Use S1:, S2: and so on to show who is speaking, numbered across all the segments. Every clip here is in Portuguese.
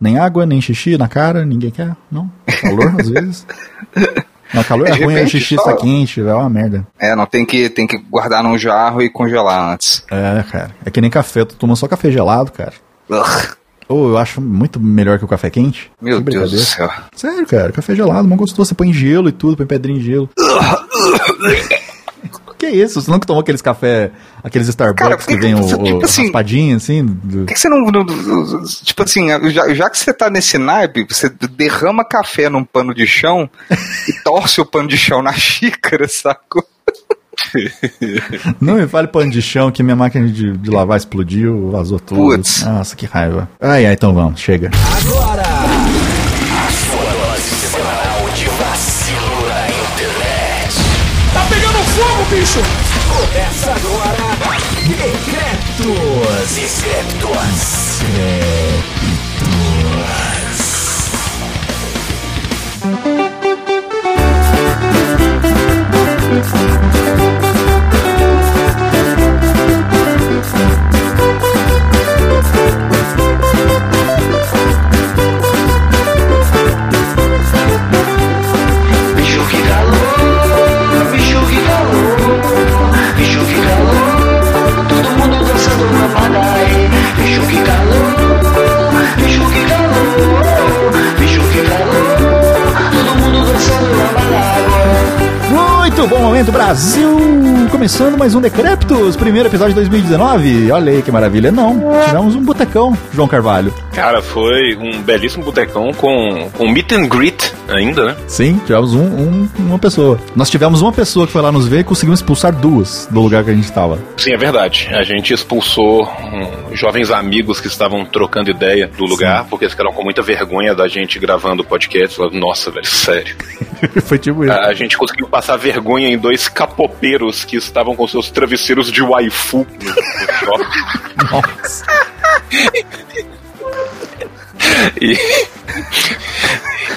S1: Nem água, nem xixi na cara, ninguém quer, não? Calor, às vezes. Não, calor é
S2: De
S1: ruim, o
S2: repente,
S1: xixi
S2: só-
S1: está quente, é uma merda.
S2: É, não, tem que, tem que guardar num jarro e congelar antes.
S1: É, cara. É que nem café, tu toma só café gelado, cara. Ou eu acho muito melhor que o café quente.
S2: meu
S1: Que
S2: Deus do céu.
S1: Sério, cara, café gelado, mó gostoso. Você põe gelo e tudo, põe pedrinha em gelo. Que isso? Você nunca tomou aqueles café, aqueles Starbucks
S2: Cara,
S1: que vem o,
S2: que-
S1: o
S2: tipo assim-
S1: raspadinho, assim? do-
S2: Por que que você não, não- não- Tipo assim, já, já que você tá nesse naipe, você derrama café num pano de chão e torce o pano de chão na xícara, saco?
S1: Não me fale pano de chão que minha máquina de, de lavar explodiu, vazou tudo.
S2: Putz.
S1: Nossa, que raiva. Ai, ai, então vamos, chega.
S3: Agora, bicho! Começa agora, Decretos. Decretos.
S4: Bicho
S1: Bom momento, Brasil! Começando mais um Decreptos, primeiro episódio de 2019. Olha aí que maravilha. Não, tivemos um botecão, João Carvalho.
S5: Cara, foi um belíssimo botecão com, com meet and greet ainda, né?
S1: Sim, tivemos um, um- uma pessoa. Nós tivemos uma pessoa que foi lá nos ver e conseguimos expulsar duas do lugar que a gente estava.
S5: Sim, é verdade. A gente expulsou hum, jovens amigos que estavam trocando ideia do lugar, porque eles ficaram com muita vergonha da gente gravando o podcast. Nossa, velho, sério.
S1: foi tipo isso.
S5: A gente conseguiu passar vergonha em dois capopeiros que estavam com seus travesseiros de waifu no, no shopping.
S1: Nossa.
S5: E,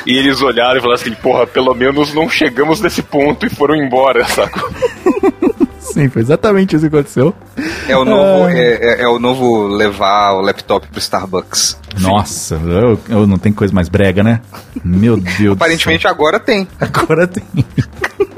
S5: e eles olharam e falaram assim, porra, pelo menos não chegamos nesse ponto e foram embora, saco?
S1: Sim, foi exatamente isso que aconteceu.
S2: É o novo,
S1: Ah.
S2: é, é- é o novo levar o laptop pro Starbucks.
S1: Nossa, eu, eu não tem coisa mais brega, né? Meu Deus
S2: Aparentemente agora tem.
S1: Agora tem.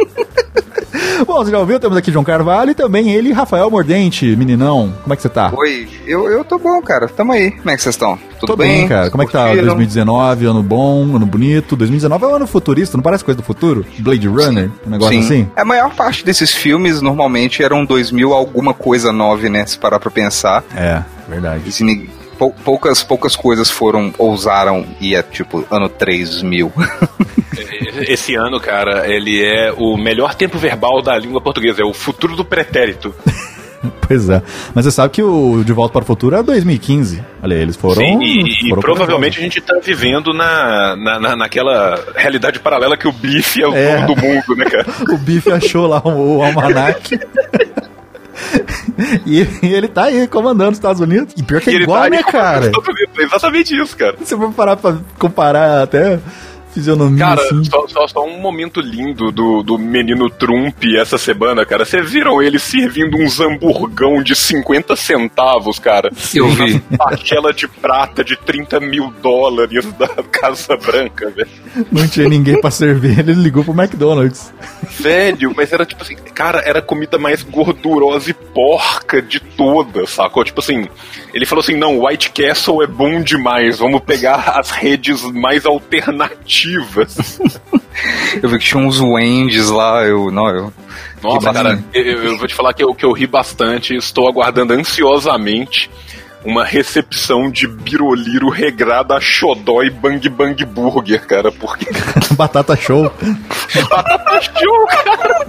S1: Bom, você já ouviu? Temos aqui João Carvalho e também ele, Rafael Mordente, meninão. Como é que você tá?
S2: Oi, eu, eu tô bom, cara. Tamo aí. Como é que vocês estão? Tudo
S1: Tô bem, cara. Como é que tá
S2: Curtiram?
S1: 2019? Ano bom, ano bonito. 2019 é um ano futurista, não parece coisa do futuro? Blade Runner, um negócio
S2: Sim.
S1: assim?
S2: A maior parte desses filmes normalmente eram 2000 alguma coisa 9, né? Se parar pra pensar.
S1: É, verdade.
S2: E se ni- pou- poucas, poucas coisas foram, ousaram e é tipo ano 3000.
S5: Esse ano, cara, ele é o melhor tempo verbal da língua portuguesa, é o futuro do pretérito.
S1: Pois é. Mas você sabe que o De Volta para o Futuro é 2015. Olha eles foram.
S5: Sim, e, e
S1: foram
S5: provavelmente a gente tá vivendo na, na, na- naquela realidade paralela que o bife é o
S1: É.
S5: dono do mundo, né, cara?
S1: O Bife achou lá o, o almanac. E, e ele tá aí comandando os Estados Unidos. E pior que é
S5: ele
S1: igual,
S5: tá
S1: né, cara?
S5: É exatamente isso, cara.
S1: Se eu for parar pra comparar até fisionomia
S5: Cara,
S1: assim.
S5: só, só, só um momento lindo do, do menino Trump essa semana, cara. Vocês viram ele servindo uns hamburgão de 50 centavos, cara?
S2: Eu vi.
S5: Aquela de prata de 30 mil dólares da Casa Branca, velho.
S1: Não tinha ninguém pra servir, ele ligou pro McDonald's.
S5: Velho, mas era tipo assim, cara, era a comida mais gordurosa e porca de todas, sacou? Tipo assim, ele falou assim: não, White Castle é bom demais, vamos pegar as redes mais alternativas.
S2: Eu vi que tinha uns Wendy's lá, eu. Não, eu.
S5: Nossa, cara, eu, eu vou te falar que eu, que eu ri bastante, estou aguardando ansiosamente uma recepção de biroliro regrada a xodó e bang bang burger, cara, porque
S1: Batata show.
S5: batata show, cara.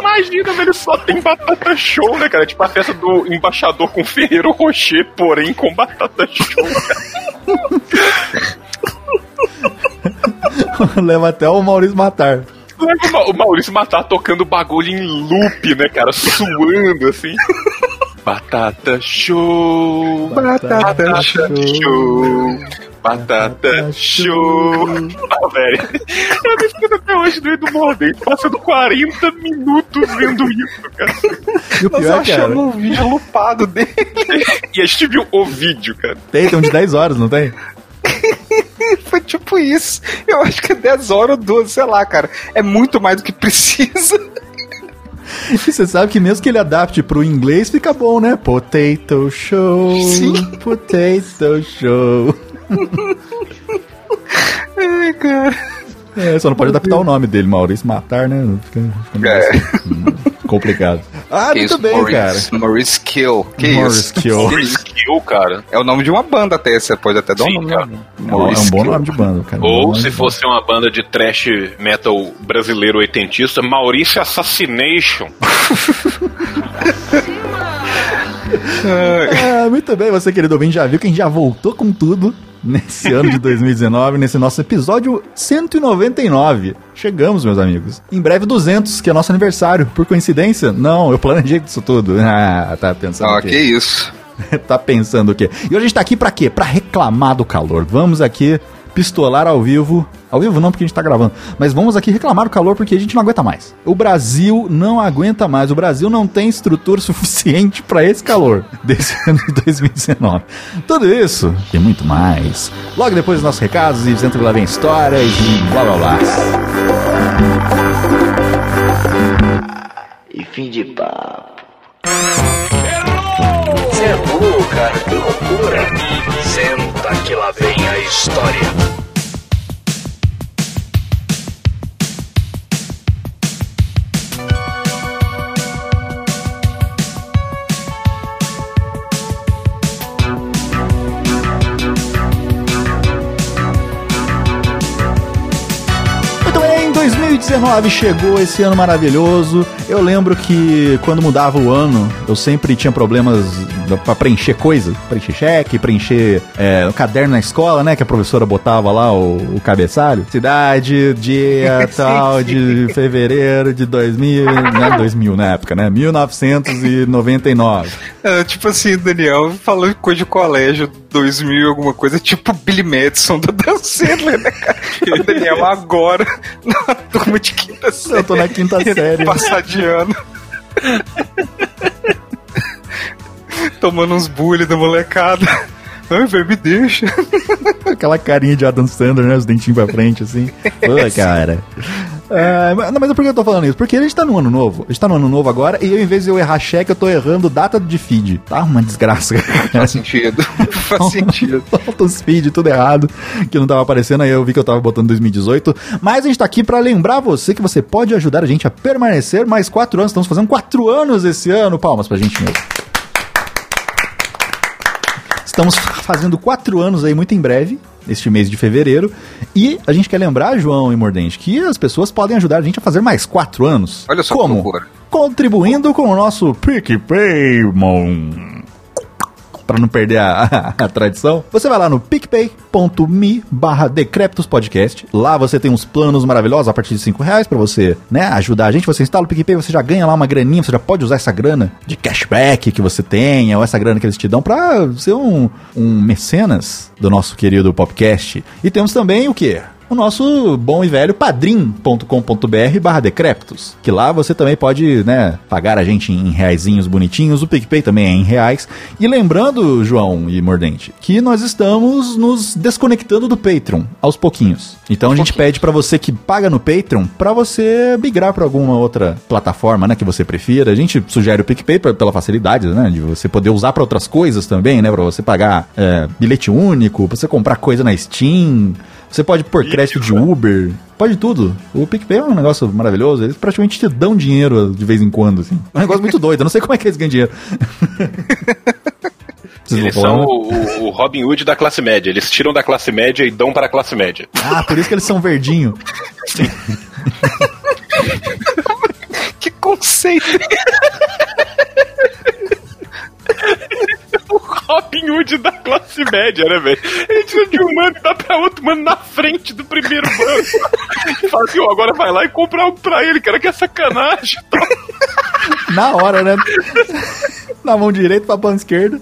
S5: Imagina, velho, só tem batata show, né, cara? Tipo a festa do embaixador com Ferreiro Rocher, porém com batata show, cara.
S1: Leva até o Maurício matar.
S5: O Ma- O Maurício Matar tocando bagulho em loop, né, cara? Suando assim. Batata show.
S2: Batata
S5: show. Batata show. Ah, velho. Eu me esqueço até hoje do Edu Mordente, passando 40 minutos vendo isso, cara.
S1: E o
S2: Nós
S1: pior, cara,
S2: achamos um vídeo lupado dele.
S5: E a gente viu o vídeo, cara.
S1: tem, tem um de 10 horas, não tem?
S2: tipo isso. Eu acho que é 10 horas ou 12, sei lá, cara. É muito mais do que precisa.
S1: E você sabe que mesmo que ele adapte pro inglês, fica bom, né? Potato Show.
S2: Sim.
S1: Potato Show.
S2: Ai, cara.
S1: É, só não pode adaptar o nome dele, Maurício Matar, né? Fica, fica
S2: É.
S1: complicado. Ah,
S2: Que
S1: muito bem,
S2: Maurice,
S1: cara.
S2: Maurice Kill. Que
S1: Maurice
S2: isso?
S1: Kill.
S2: Isso?
S5: Skill, cara.
S2: É o nome de uma banda até, você pode até dar
S5: Sim,
S2: um nome.
S5: cara.
S1: É um- é um
S2: Maurice
S1: bom
S2: Kill.
S1: nome de banda, cara.
S5: Ou se fosse uma banda de trash metal brasileiro oitentista, Maurício Assassination.
S1: Ah, muito bem, você querido ouvinte já viu que a gente já voltou com tudo nesse ano de 2019, nesse nosso episódio 199. Chegamos, meus amigos. Em breve 200, que é nosso aniversário. Por coincidência? Não, eu planejei isso tudo. Ah, tá pensando
S2: Ah,
S1: o quê?
S2: que isso.
S1: tá pensando o quê? E hoje a gente tá aqui pra quê? Pra reclamar do calor. Vamos aqui pistolar ao vivo. Ao vivo não, porque a gente tá gravando. Mas vamos aqui reclamar do calor porque a gente não aguenta mais. O Brasil não aguenta mais. O Brasil não tem estrutura suficiente pra esse calor desse ano de 2019. Tudo isso e muito mais. Logo depois dos nossos recados e dentro lá vem histórias e blá blá blá.
S4: E fim de papo.
S3: Louco, cara, que loucura. Senta que lá vem a história.
S1: Muito bem, 2019 chegou, esse ano maravilhoso. Eu lembro que quando mudava o ano, eu sempre tinha problemas pra preencher coisa, preencher cheque, preencher é, o caderno na escola, né? Que a professora botava lá o, o cabeçalho. Cidade, dia tal,
S2: sim.
S1: de fevereiro de 2000, não é 2000 na época, né? 1999.
S2: É, tipo assim, Daniel falando coisa de colégio, 2000 alguma coisa, tipo Billy Madison do Dan Sandler, né, cara? O Daniel agora, na turma de quinta série.
S1: Eu tô na quinta série.
S2: Passar de ano. Tomando uns bullying da molecada. Ai, velho, me deixa.
S1: Aquela carinha de Adam Sandler, né? Os dentinhos pra frente, assim. Pô, cara. É, mas, não, mas por que eu tô falando isso? Porque a gente tá no ano novo. A gente tá no ano novo agora e eu, em vez de eu errar cheque, eu tô errando data de feed. Tá uma desgraça.
S2: Faz sentido. Faz sentido.
S1: Falta os feed, tudo errado, que não tava aparecendo, aí eu vi que eu tava botando 2018. Mas a gente tá aqui pra lembrar você que você pode ajudar a gente a permanecer mais quatro anos. Estamos fazendo quatro anos esse ano. Palmas pra gente mesmo. Estamos fazendo quatro anos aí muito em breve, este mês de fevereiro. E a gente quer lembrar, João e Mordente, que as pessoas podem ajudar a gente a fazer mais quatro anos.
S2: Olha só
S1: Como? Contribuindo com o nosso PicPay, mon. Pra não perder a, a tradição, você vai lá no picpay.me barra Podcast. Lá você tem uns planos maravilhosos a partir de 5 reais pra você né, ajudar a gente. Você instala o PicPay, você já ganha lá uma graninha, você já pode usar essa grana de cashback que você tenha, ou essa grana que eles te dão pra ser um, um mecenas do nosso querido podcast. E temos também o quê? O nosso bom e velho padrim.com.br barra decreptos, que lá você também pode, né, pagar a gente em reaisinhos bonitinhos, o PicPay também é em reais. E lembrando, João e Mordente, que nós estamos nos desconectando do Patreon aos pouquinhos. Então a gente pede pra você que paga no Patreon, pra você migrar pra alguma outra plataforma, né, que você prefira. A gente sugere o PicPay pela facilidade, né, de você poder usar pra outras coisas também, né, pra você pagar é, bilhete único, pra você comprar coisa na Steam, você pode pôr crédito de Uber, pode tudo. O PicPay é um negócio maravilhoso, eles praticamente te dão dinheiro de vez em quando, assim. É um negócio muito doido, eu não sei como é que eles ganham dinheiro. Vocês
S5: Eles são o, o- Robin Hood da classe média. Eles tiram da classe média e dão para a classe média.
S1: Ah, por isso que eles são verdinho.
S2: Que conceito.
S5: Robin Hood da classe média, né, velho? Ele tira de um mano e dá pra outro mano na frente do primeiro banco. E fala assim, ó, agora vai lá e compra um pra ele, cara, que é sacanagem.
S1: Na hora, né? Na mão direita pra mão esquerda.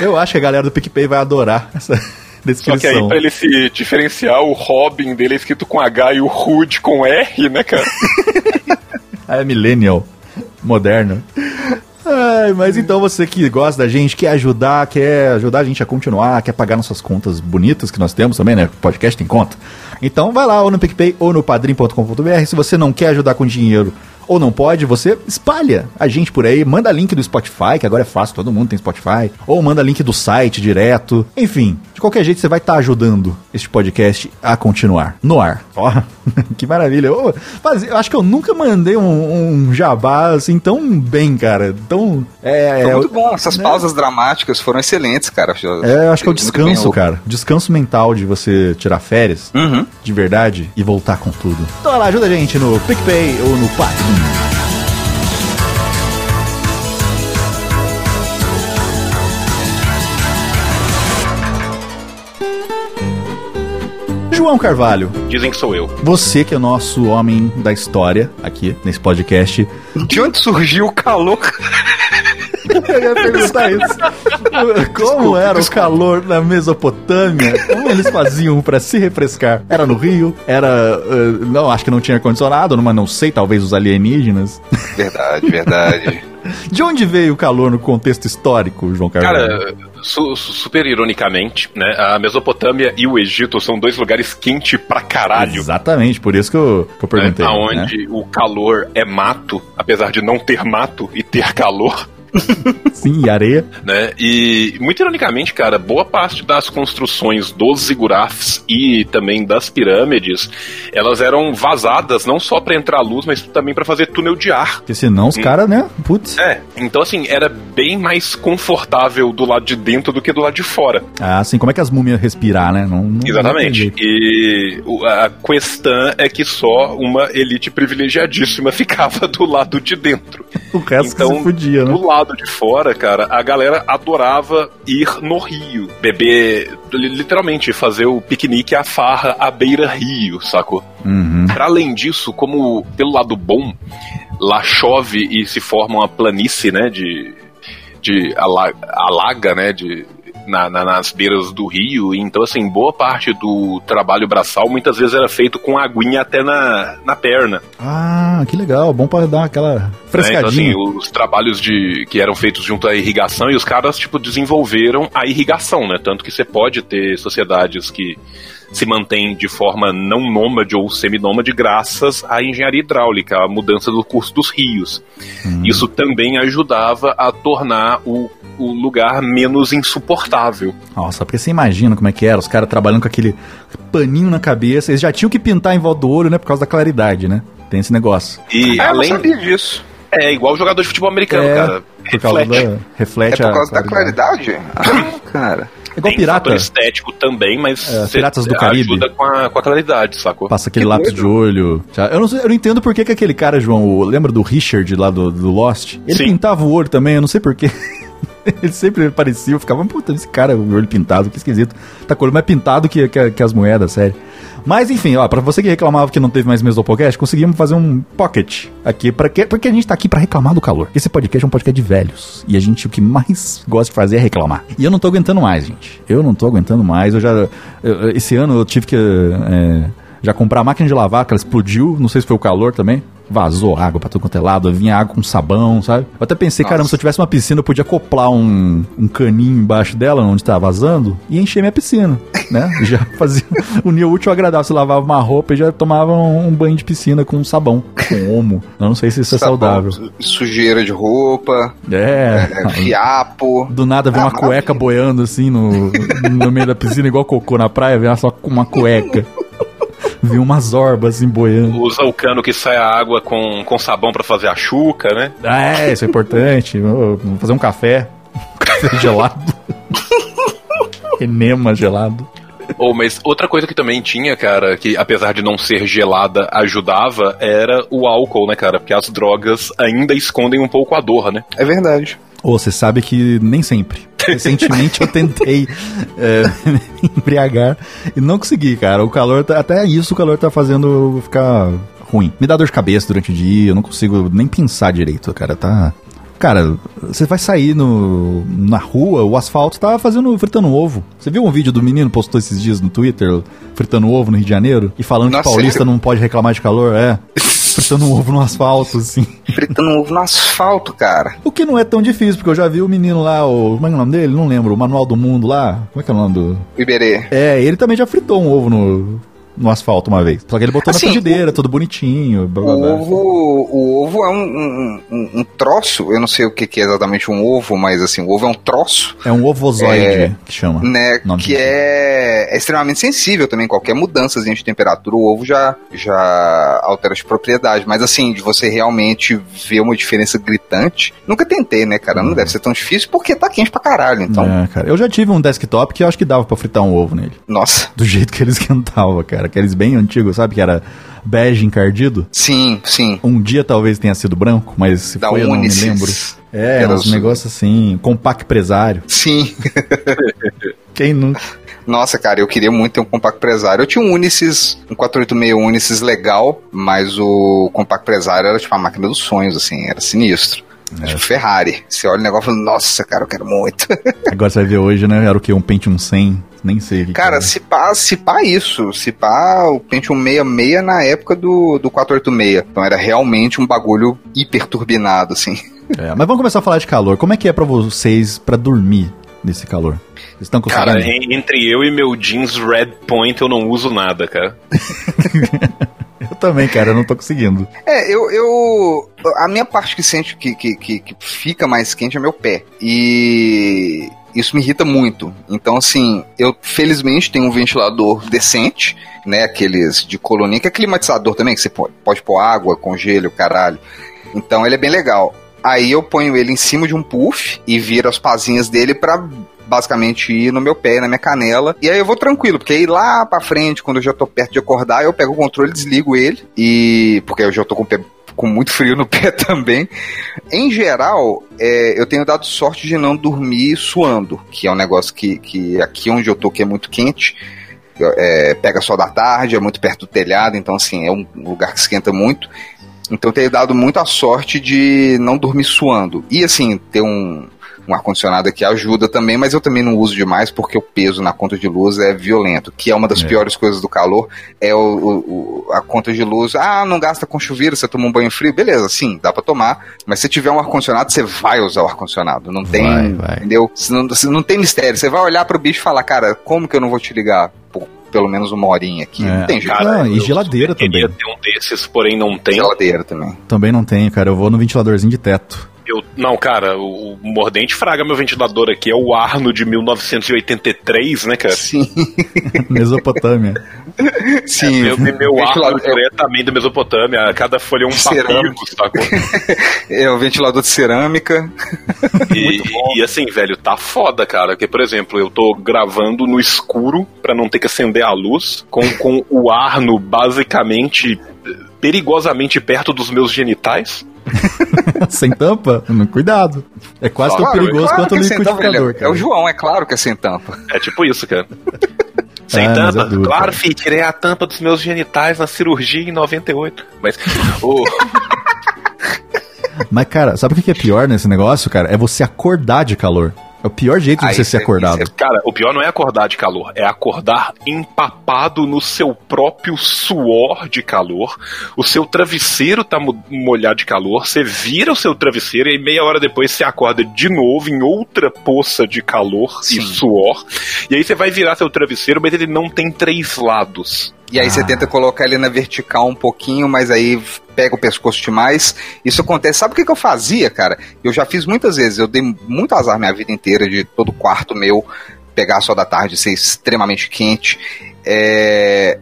S1: Eu acho que a galera do PicPay vai adorar essa
S5: Só
S1: descrição.
S5: que aí, pra ele se diferenciar, o Robin dele é escrito com H e o Hood com R, né, cara?
S1: Ah, é millennial. Moderno. Ai, mas então você que gosta da gente, quer ajudar, quer ajudar a gente a continuar, quer pagar nossas contas bonitas que nós temos também, né? Podcast tem conta. Então vai lá ou no PicPay ou no padrim.com.br. Se você não quer ajudar com dinheiro ou não pode, você espalha a gente por aí, manda link do Spotify, que agora é fácil, todo mundo tem Spotify, ou manda link do site direto. Enfim, de qualquer jeito você vai estar ajudando este podcast a continuar no ar. Ó, que maravilha. Eu, mas eu acho que eu nunca mandei um, um jabá assim tão bem, cara. Tão. É,
S2: Foi
S1: é,
S2: muito bom. Essas
S1: né?
S2: pausas dramáticas foram excelentes, cara.
S1: É, eu acho que é o descanso, cara. Descanso mental de você tirar férias
S2: Uhum.
S1: de verdade e voltar com tudo. Então vai lá, ajuda a gente no PicPay ou no Padrim. João Carvalho,
S5: Dizem que sou eu.
S1: você que é o nosso homem da história aqui nesse podcast.
S2: De onde surgiu o calor?
S1: Eu ia perguntar isso. Como era o calor na Mesopotâmia? Como eles faziam pra se refrescar? Era no Rio? Era. eh, não, acho que não tinha ar-condicionado, mas não sei, talvez os alienígenas.
S2: Verdade, verdade.
S1: De onde veio o calor no contexto histórico, João Carvalho?
S5: Cara, su- su- super ironicamente, né? A Mesopotâmia e o Egito são dois lugares quentes pra caralho.
S1: Exatamente, por isso que eu, que eu
S5: né,
S1: perguntei. né?
S5: aonde o calor é mato, apesar de não ter mato e ter calor,
S1: Sim, e areia.
S5: né? E muito ironicamente, cara, boa parte das construções dos zigurates e também das pirâmides, elas eram vazadas não só pra entrar luz, mas também pra fazer túnel de ar.
S1: Porque senão os caras, né? Putz.
S5: É, então assim, era bem mais confortável do lado de dentro do que do lado de fora.
S1: Ah, assim, como é que as múmias respirar, né? Não, não-
S5: Exatamente. E a questão é que só uma elite privilegiadíssima ficava do lado de dentro.
S1: O resto que
S5: Então,
S1: se podia, né?
S5: do lado de fora, cara, a galera adorava ir no rio, beber, li- literalmente fazer o piquenique, a farra à beira-rio, sacou?
S1: Uhum.
S5: Para além disso, como pelo lado bom, lá chove e se forma uma planície, né, de, de ala- alaga, né, de, na- na- nas beiras do rio. Então, assim, boa parte do trabalho braçal muitas vezes era feito com aguinha até na, na perna.
S1: Ah, que legal. Bom pra dar aquela
S5: né? Então,
S1: frescadinha.
S5: assim, os trabalhos de que eram feitos junto à irrigação e os caras, tipo, desenvolveram a irrigação, né? Tanto que você pode ter sociedades que se mantêm de forma não nômade ou seminômade graças à engenharia hidráulica, à mudança do curso dos rios. Isso também ajudava a tornar o, o lugar menos insuportável.
S1: Nossa, porque você imagina como é que era, os caras trabalhando com aquele paninho na cabeça. Eles já tinham que pintar em volta do olho, né? Por causa da claridade, né? Tem esse negócio.
S5: E
S2: Ah, eu não
S5: além.
S2: sabia disso.
S5: É igual jogador de futebol americano,
S1: É,
S5: cara.
S1: Por causa
S5: Reflete.
S1: da.
S2: É
S1: Reflete
S2: por
S1: a
S2: causa da claridade? Ah, cara.
S1: É igual
S5: Tem
S1: pirata.
S5: estético também, mas
S1: É, Piratas do Caribe.
S5: ajuda com a, com a claridade, sacou?
S1: Passa aquele
S2: Que
S1: lápis
S2: doido.
S1: de olho. Eu não, sei- eu não entendo por que, que aquele cara, João, o- lembra do Richard lá do, do Lost? Ele
S5: Sim.
S1: pintava o olho também, eu não sei porquê. Ele sempre parecia, eu ficava, puta, esse cara, o olho pintado, que esquisito. Tá com o olho mais pintado que, que, que as moedas, sério. Mas enfim, ó, pra você que reclamava que não teve mais Mesopodcast, conseguimos fazer um pocket aqui, pra quê? porque a gente tá aqui pra reclamar do calor. Esse podcast é um podcast de velhos, e a gente o que mais gosta de fazer é reclamar. E eu não tô aguentando mais, gente. Eu não tô aguentando mais, eu já... eu- esse ano eu tive que... é, já comprar a máquina de lavar, que ela explodiu, não sei se foi o calor também. Vazou água pra todo quanto é lado, vinha água com sabão, sabe? Eu até pensei,
S2: Nossa.
S1: caramba, se eu tivesse uma piscina, eu podia acoplar um, um caninho embaixo dela, onde tá vazando, e encher minha piscina, né? Já fazia unir o útil ao agradável. Você lavava uma roupa e já tomava um, um banho de piscina com sabão, com homo. Eu não sei se isso é
S2: Sabão,
S1: saudável.
S2: Sujeira de roupa,
S1: É.
S2: é, fiapo.
S1: Do nada vem
S2: Ah,
S1: uma cueca boiando assim no, no meio da piscina, igual cocô na praia, vem só com uma cueca. Vi umas orbas assim boiando.
S5: Usa o cano que sai a água com, com sabão pra fazer a chuca, né?
S1: Ah, é, isso é importante. Vou vou fazer um café. Um café gelado. Enema gelado.
S5: Ou, mas outra coisa que também tinha, cara, que apesar de não ser gelada, ajudava, era o álcool, né, cara? Porque as drogas ainda escondem um pouco a dor, né?
S2: É verdade.
S1: Ô, você sabe que nem sempre. Recentemente eu tentei é, embriagar e não consegui, cara. O calor, tá, até isso o calor tá fazendo eu ficar ruim. Me dá dor de cabeça durante o dia, eu não consigo nem pensar direito, cara. Tá. Cara, você vai sair no, na rua, o asfalto tá fazendo fritando ovo. Você viu um vídeo do menino postou esses dias no Twitter fritando ovo no Rio de Janeiro e falando
S2: Nossa,
S1: que paulista
S2: sério?
S1: não pode reclamar de calor? É. fritando um ovo no asfalto, assim.
S2: Fritando um ovo no asfalto, cara.
S1: O que não é tão difícil, porque eu já vi o menino lá, o. Como é que é o nome dele? Não lembro. O Manual do Mundo lá. Como é que é o nome do.
S2: Iberê.
S1: É, ele também já fritou um ovo no, no asfalto uma vez. Só que ele botou
S2: Assim,
S1: na frigideira, todo bonitinho. Blá, blá,
S2: O
S1: blá.
S2: ovo, o ovo é um, um, um- troço, eu não sei o que, que é exatamente um ovo, mas assim, o ovo é um troço,
S1: É um ovozoide
S2: É,
S1: que chama.
S2: né, que é, é extremamente sensível também, qualquer mudança de temperatura, o ovo já, já altera as propriedades, mas assim, de você realmente ver uma diferença gritante, nunca tentei, né, cara, não deve ser tão difícil porque tá quente pra caralho, então.
S1: É, cara. Eu já tive um desktop que eu acho que dava pra fritar um ovo nele.
S2: nossa,
S1: Do jeito que ele esquentava, cara. Aqueles bem antigos, sabe? Que era bege encardido.
S2: sim, sim,
S1: Um dia talvez tenha sido branco, mas se
S2: da
S1: foi eu não me lembro. É,
S2: Era
S1: uns
S2: os-
S1: negócios assim, compact empresário.
S2: Sim,
S1: Quem nunca?
S2: Nossa, cara, eu queria muito ter um Compact Presário. Eu tinha um Unisys, um 486 Unisys legal, mas o Compact Presário era tipo a máquina dos sonhos, assim, era sinistro.
S1: É.
S2: Tipo Ferrari. Você olha o negócio e fala, nossa, cara, eu quero muito.
S1: Agora você vai ver hoje, né? Era o quê? Um Pentium 100? Nem sei. que que
S2: cara,
S1: era.
S2: se pá, se pá isso. Se pá, o Pentium 66 na época do, do 486. Então era realmente um bagulho hiper turbinado, assim.
S1: É, mas vamos começar a falar de calor. Como é que é pra vocês pra dormir nesse calor? Vocês estão
S5: Cara,
S1: conseguindo?
S5: en- entre eu e meu jeans Red Point eu não uso nada, cara.
S1: Também, cara, eu não tô conseguindo.
S2: É, eu, eu. A minha parte que sente que, que, que, que fica mais quente é meu pé. E isso me irrita muito. Então, assim, eu felizmente tenho um ventilador decente, né? Aqueles de colonia, que é climatizador também, que você pode, pode pôr água, congelo, caralho. Então ele é bem legal. Aí eu ponho ele em cima de um puff e viro as pazinhas dele pra basicamente ir no meu pé, na minha canela. E aí eu vou tranquilo, porque aí lá pra frente, quando eu já tô perto de acordar, eu pego o controle, desligo ele. E. Porque eu já tô com o pé com muito frio no pé também. Em geral, é, eu tenho dado sorte de não dormir suando, que é um negócio que, que aqui onde eu tô, que é muito quente, é, pega sol da tarde, é muito perto do telhado, então assim, é um lugar que esquenta muito. Então eu tenho dado muita sorte de não dormir suando. E assim, ter um, um ar-condicionado aqui ajuda também, mas eu também não uso demais porque o peso na conta de luz é violento, que é uma das
S1: É.
S2: piores coisas do calor, é o, o- a conta de luz. Ah, não gasta com chuveiro, você toma um banho frio, beleza, sim, dá pra tomar, mas se tiver um ar-condicionado, você vai usar o ar-condicionado, não tem,
S1: Vai, vai.
S2: entendeu? Se não, não tem mistério, você vai olhar pro bicho e falar, cara, como que eu não vou te ligar pelo menos uma horinha aqui?
S1: É.
S2: Não tem jeito.
S1: Cara, e geladeira
S5: queria
S1: também.
S5: ter um desses, porém não tem.
S2: Geladeira também.
S1: Também não tenho, cara. Eu vou no ventiladorzinho de teto.
S5: Eu, não, cara, o, o Mordente Fraga, meu ventilador aqui, é o Arno de 1983, né, cara?
S2: Sim,
S1: Mesopotâmia.
S2: sim.
S5: Meu, meu Arno
S2: ventilador-
S5: diretamente da Mesopotâmia, cada folha é um
S2: Cerâmica.
S5: papiro, sacou?
S2: É o ventilador de cerâmica.
S5: E, e assim, velho, tá foda, cara. Porque, por exemplo, eu tô gravando no escuro pra não ter que acender a luz, com, com o Arno basicamente perigosamente perto dos meus genitais.
S1: Sem tampa? Cuidado. É quase tão
S2: Claro,
S1: perigoso
S2: claro
S1: quanto o
S2: é
S1: liquidificador.
S2: é- É o João, é claro que é sem tampa.
S5: É tipo isso, cara. Sem
S1: Ah,
S5: tampa?
S1: é duro,
S5: claro,
S1: cara.
S5: filho, tirei a tampa dos meus genitais na cirurgia em 98. Mas, o
S1: Mas, cara, sabe o que que é pior nesse negócio, cara? É você acordar de calor. É o pior jeito de
S2: Ah,
S1: você ser
S2: é-
S1: acordado.
S2: isso
S5: cara, o pior não é acordar de calor, é acordar empapado no seu próprio suor de calor. O seu travesseiro tá mo- molhado de calor, você vira o seu travesseiro e aí meia hora depois você acorda de novo em outra poça de calor
S2: Sim.
S5: e suor. E aí você vai virar seu travesseiro, mas ele não tem três lados.
S2: E aí você
S1: Ah.
S2: tenta colocar ele na vertical um pouquinho, mas aí pega o pescoço demais. Isso acontece. Sabe o que, que eu fazia, cara? Eu já fiz muitas vezes. Eu dei muito azar minha vida inteira de todo quarto meu pegar só da tarde ser extremamente quente. É,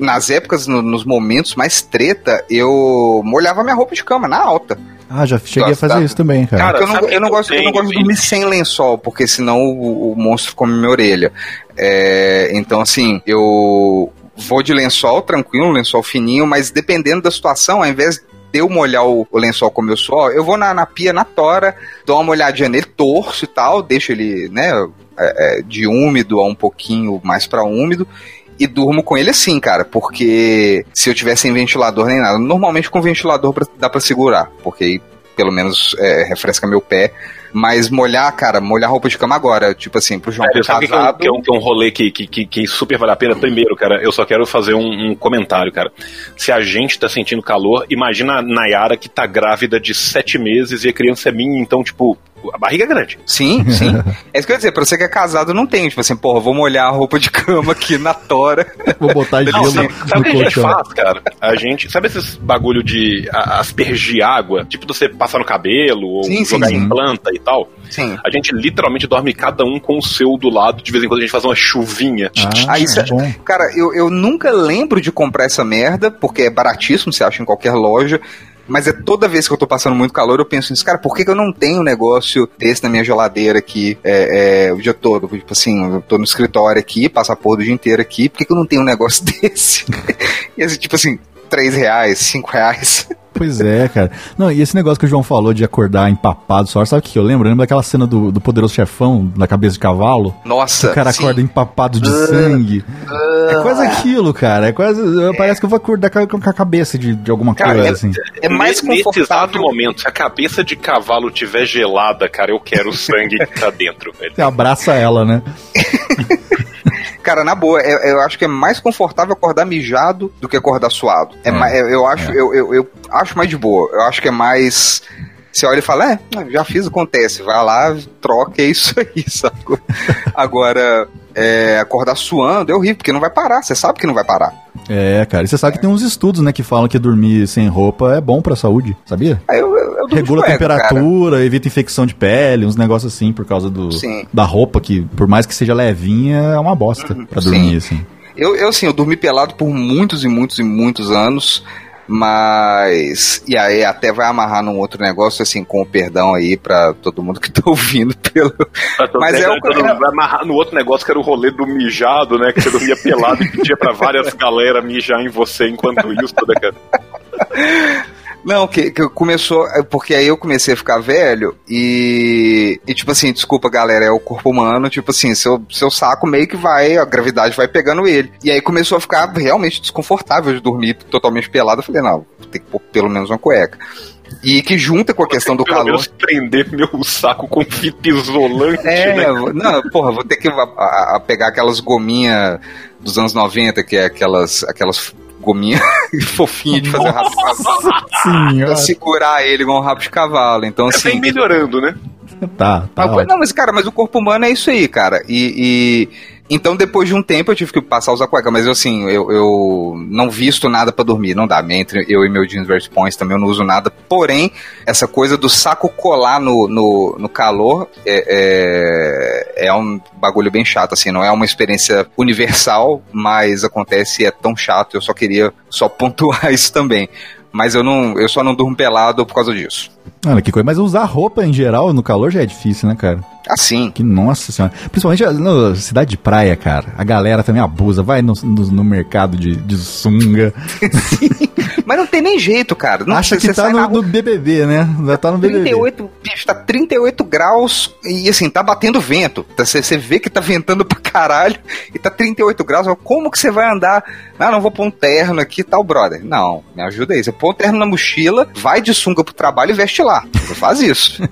S2: Nas épocas, no- nos momentos mais treta, eu molhava minha roupa de cama na alta.
S1: Ah, já cheguei
S2: Nossa,
S1: a fazer
S2: tá.
S1: isso também, cara.
S5: Cara,
S2: Porque eu não, eu não gosto, eu não gosto de dormir sem lençol, porque senão o, o monstro come minha orelha. É, então, assim, eu vou de lençol tranquilo, lençol fininho, mas dependendo da situação, ao invés de eu molhar o, o lençol como eu sou, eu vou na, na pia, na tora, dou uma olhadinha nele, torço e tal, deixo ele, né, é, é, de úmido a um pouquinho mais pra úmido. E durmo com ele assim, cara, porque se eu tivesse sem ventilador nem nada, normalmente com ventilador dá pra segurar, porque aí pelo menos é, refresca meu pé. Mas molhar, cara, molhar roupa de cama agora, tipo assim, pro João
S5: Sério, sabe é um-
S2: casado.
S5: que é um, que é um rolê que, que, que, que super vale a pena? Primeiro, cara, eu só quero fazer um, um comentário, cara. Se a gente tá sentindo calor, imagina a Nayara que tá grávida de sete meses e a criança é minha, então, tipo, a barriga é grande.
S2: Sim, sim. é isso que eu ia dizer, pra você que é casado não tem, tipo assim, porra, vou molhar a roupa de cama aqui na tora.
S1: Vou botar
S5: Não,
S1: gelo
S5: sabe, sabe o
S1: no
S5: que a gente faz, cara? A gente. Sabe esses bagulho de aspergir água? Tipo, você passar no cabelo ou
S2: Sim, sim,
S5: jogar
S2: sim.
S5: em planta e tal?
S2: Sim.
S5: A gente literalmente dorme cada um com o seu do lado. De vez em quando a gente faz uma chuvinha.
S1: Ah,
S2: Ah, isso é-
S1: bom.
S2: Cara, eu, eu nunca lembro de comprar essa merda, porque é baratíssimo, você acha em qualquer loja. Mas é toda vez que eu tô passando muito calor, eu penso nisso, cara, por que, que eu não tenho um negócio desse na minha geladeira aqui é, é, o dia todo? Tipo assim, eu tô no escritório aqui, passo a porra do dia inteiro aqui, por que, que eu não tenho um negócio desse? e assim, tipo assim, 3 reais, 5 reais.
S1: Pois é, cara. Não, e esse negócio que o João falou de acordar empapado só, sabe o que eu lembro? Eu lembro daquela cena do, do poderoso chefão, da cabeça de cavalo.
S2: Nossa,
S1: o cara
S2: sim.
S1: acorda empapado de sangue. É quase aquilo, cara. É quase. Parece que eu vou acordar com a, cabeça de, de alguma
S2: Cara,
S1: coisa,
S2: é-
S1: assim.
S2: É mais
S5: Nesse exato
S2: confortável.
S5: momento, se a cabeça de cavalo tiver gelada, cara, eu quero o sangue que tá dentro, velho.
S1: Você abraça ela, né?
S2: Cara, na boa, é- eu acho que é mais confortável acordar mijado do que acordar suado. É,
S1: É,
S2: ma- eu, eu acho,
S1: é.
S2: eu, eu, eu acho mais de boa. Eu acho que é mais. Você olha e fala, é, já fiz, acontece. Vai lá, troca, é isso aí, sacou? Agora, é, acordar suando é horrível, porque não vai parar, você sabe que não vai parar.
S1: É, cara. E você sabe que tem uns estudos, né, que falam que dormir sem roupa é bom pra saúde, sabia?
S2: Eu, de
S1: Regula a
S2: cueca, cara.
S1: temperatura, evita infecção de pele, uns negócios assim, por causa do,
S2: Sim.
S1: da roupa, que por mais que seja levinha, é uma bosta pra
S2: sim.
S1: dormir, assim.
S2: Eu, eu, assim, eu dormi pelado por muitos e muitos e muitos anos, mas. E aí até vai amarrar num outro negócio, assim, com o perdão aí pra todo mundo que tá ouvindo pelo. Mas é o-
S5: Vai amarrar no outro negócio que era o rolê do mijado, né? Que você dormia pelado e pedia pra várias galera mijar em você enquanto isso, né, cara?
S2: Não, que, que começou. é Porque aí eu comecei a ficar velho e. E tipo assim, desculpa galera, é o corpo humano, tipo assim, seu, seu saco meio que vai, a gravidade vai pegando ele. E aí começou a ficar realmente desconfortável de dormir totalmente pelado. Eu falei, não, ter que pôr pelo menos uma cueca. E que junta com a questão do
S5: Pelo
S2: calor.
S5: menos prender meu saco com fita isolante,
S2: É,
S5: né?
S2: não, porra, vou ter que a- a- a pegar aquelas gominhas dos anos 90, que é aquelas, aquelas gominhas fofinhas de fazer rabo de cavalo. Pra segurar ele igual um rabo de cavalo. Então,
S5: É
S2: assim.
S5: bem melhorando, né?
S1: tá, tá.
S2: Mas, não, mas, cara, mas o corpo humano é isso aí, cara. E. e- então, depois de um tempo, eu tive que passar a usar cueca, mas assim, eu, eu não visto nada pra dormir, não dá. Entre eu e meu jeans Verse Points também eu não uso nada. Porém, essa coisa do saco colar no, no, no calor é, é, é um bagulho bem chato, assim, não é uma experiência universal, mas acontece e é tão chato, eu só queria só pontuar isso também. Mas eu não, eu só não durmo pelado por causa disso.
S1: Olha que coisa. Mas usar roupa em geral no calor já é difícil, né, cara?
S2: Assim.
S1: Que nossa senhora. Principalmente na cidade de praia, cara. A galera também abusa. Vai no, no, no mercado de, de sunga.
S2: Mas não tem nem jeito, cara. Não,
S1: Acha
S2: você
S1: que tá no, no BBB, né? Já tá no BBB.
S2: 38, bicho, tá 38 graus e assim, tá batendo vento. Tá- Você você vê que tá ventando pra caralho e tá 38 graus. Como que você vai andar? Ah, não vou pôr um terno aqui e tal, brother. Não, me ajuda aí. Você põe um terno na mochila, vai de sunga pro trabalho e veste lá. Você faz isso.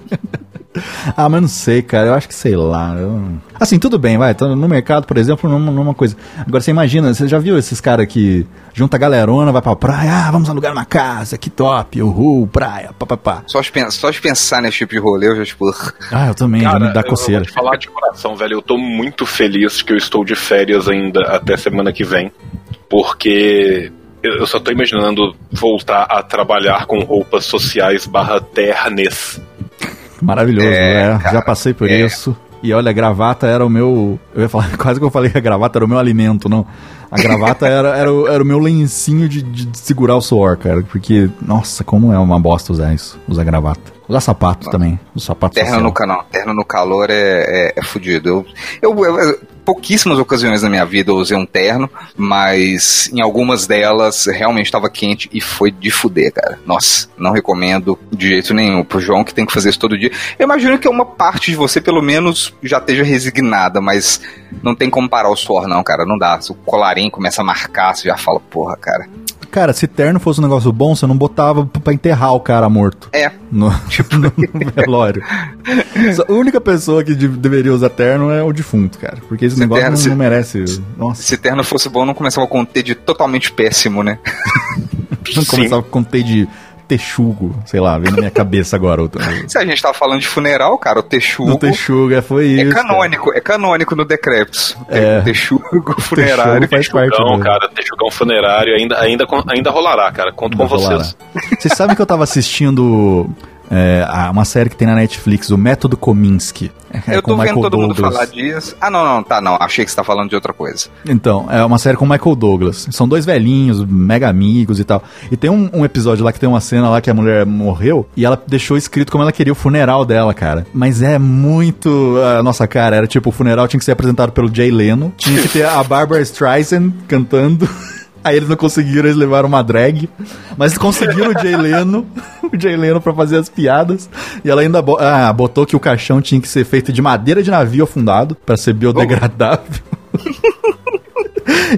S1: Ah, mas não sei, cara. Eu acho que sei lá. eu- Assim, tudo bem, vai. Tô no mercado, por exemplo, numa, numa coisa. Agora você imagina, você já viu esses caras que junta a galerona, vai pra praia, ah, vamos alugar uma casa, que top, uhul, praia, papapá.
S2: Só de, pen- só de pensar nesse tipo de rolê, eu já, tipo.
S1: Ah, eu também, já me dá
S5: eu-
S1: coceira.
S5: Eu vou te falar de coração, velho. Eu tô muito feliz que eu estou de férias ainda até semana que vem. Porque eu eu só tô imaginando voltar a trabalhar com roupas sociais barra ternes.
S1: Maravilhoso,
S2: É,
S1: é,
S2: cara,
S1: já passei por
S2: é.
S1: isso. E olha, a gravata era o meu. Eu ia falar, quase que eu falei que a gravata era o meu alimento, não. A gravata era, era, o, era o meu lencinho de, de segurar o suor, cara. Porque, nossa, como é uma bosta usar isso, usar gravata. Usar sapato também. Os sapatos
S2: Terno no, ca- não, terno no calor é, é, é fudido. Eu, eu, eu- pouquíssimas ocasiões na minha vida eu usei um terno, mas em algumas delas realmente estava quente e foi de fuder, cara. Nossa, não recomendo de jeito nenhum. Pro João que tem que fazer isso todo dia. Eu imagino que uma parte de você, pelo menos, já esteja resignada, mas não tem como parar o suor, não, cara. Não dá. Se o colarinho começa a marcar, você já fala, porra, cara.
S1: Cara, se terno fosse um negócio bom, você não botava pra enterrar o cara morto.
S2: É.
S1: No, no velório. Só- A única pessoa que de- deveria usar terno é o defunto, cara. Porque esse
S2: Se
S1: negócio
S2: terno-
S1: não,
S2: se-
S1: não merece. Nossa,
S2: Se terno fosse bom, não começava com T de totalmente péssimo, né?
S1: não
S5: Sim.
S1: começava com T de texugo, sei lá, vem na minha cabeça agora. O,
S2: Se a gente tava falando de funeral, cara, o texugo
S1: no texugo, é, foi
S2: é
S1: isso. cara.
S2: canônico, é canônico no Decreptus.
S1: É.
S2: O texugo
S1: Texugo
S2: funerário.
S1: faz parte
S5: Não,
S1: do-
S5: cara, Texugão funerário ainda, ainda, ainda rolará, cara. Conto com
S1: Vai rolar.
S5: vocês.
S1: Vocês sabem que eu tava assistindo é, uma série que tem na Netflix, o Método Kominsky. É,
S2: Eu
S1: com
S2: tô vendo
S1: Michael
S2: todo mundo
S1: Douglas.
S2: falar disso. Ah, não, não, tá, não. Achei que você tá falando de outra coisa.
S1: Então, é uma série com o Michael Douglas. São dois velhinhos, mega amigos e tal. E tem um, um episódio lá que tem uma cena lá que a mulher morreu e ela deixou escrito como ela queria o funeral dela, cara. Mas é muito a nossa cara. Era tipo, o funeral tinha que ser apresentado pelo Jay Leno. Tinha que ter a Barbara Streisand cantando. Aí eles não conseguiram, eles levaram uma drag. Mas conseguiram o Jay Leno, o Jay Leno pra fazer as piadas. E ela ainda bo- ah, botou que o caixão tinha que ser feito de madeira de navio afundado pra ser biodegradável.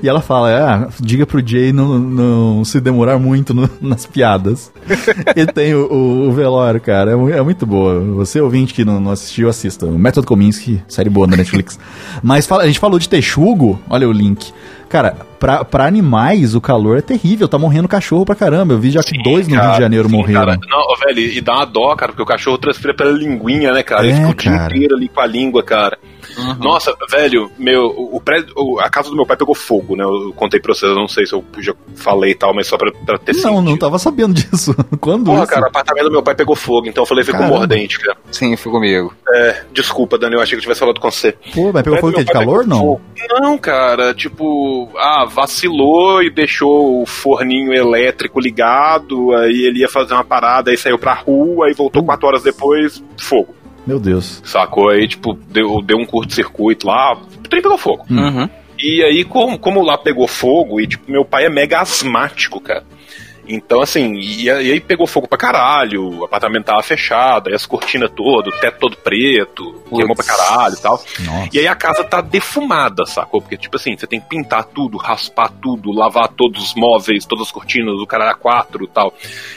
S1: E ela fala, ah, diga pro Jay não, não se demorar muito no- nas piadas. e tem o, o- o velório, cara, é, é muito boa. Você ouvinte que não, não assistiu, assista. O Método Kominsky, série boa na Netflix. Mas fala- a gente falou de texugo, olha o link. Cara, pra, pra animais o calor é terrível, tá morrendo cachorro pra caramba. Eu vi já que dois no Rio de Janeiro
S5: sim,
S1: morreram.
S5: cara. Não, velho, e dá uma dó, cara, porque o cachorro transpira pela linguinha, né, cara?
S1: É,
S5: Ele fica o dia inteiro ali com a língua, cara. Nossa, velho, meu, o, prédio, o- a casa do meu pai pegou fogo, né? Eu contei pra vocês, eu não sei se eu já falei e tal, mas só pra, pra ter
S1: Não,
S5: sentido.
S1: não tava sabendo disso. Quando
S5: Porra,
S1: isso?
S5: cara, o apartamento do meu pai pegou fogo, então eu falei, ficou mordente, cara.
S2: Sim, foi comigo.
S5: É, desculpa, Dani, eu achei que eu tivesse falado com você.
S1: Pô, mas pegou
S5: O
S1: fogo que é de calor, não?
S5: fogo. Não, cara, tipo, ah, vacilou e deixou o forninho elétrico ligado, aí ele ia fazer uma parada, aí saiu pra rua, aí voltou quatro horas depois, fogo.
S1: Meu Deus.
S5: Sacou? Aí, tipo, deu, deu um curto-circuito lá, o trem pegou fogo.
S2: Uhum.
S5: E aí, como, como lá pegou fogo, e tipo, meu pai é mega asmático, cara. Então, assim, e, e aí pegou fogo pra caralho, o apartamento tava fechado, aí as cortinas todas, o teto todo preto, queimou pra caralho e tal.
S1: Nossa.
S5: E aí a casa tá defumada, sacou? Porque, tipo assim, você tem que pintar tudo, raspar tudo, lavar todos os móveis, todas as cortinas, o caralho a quatro e tal.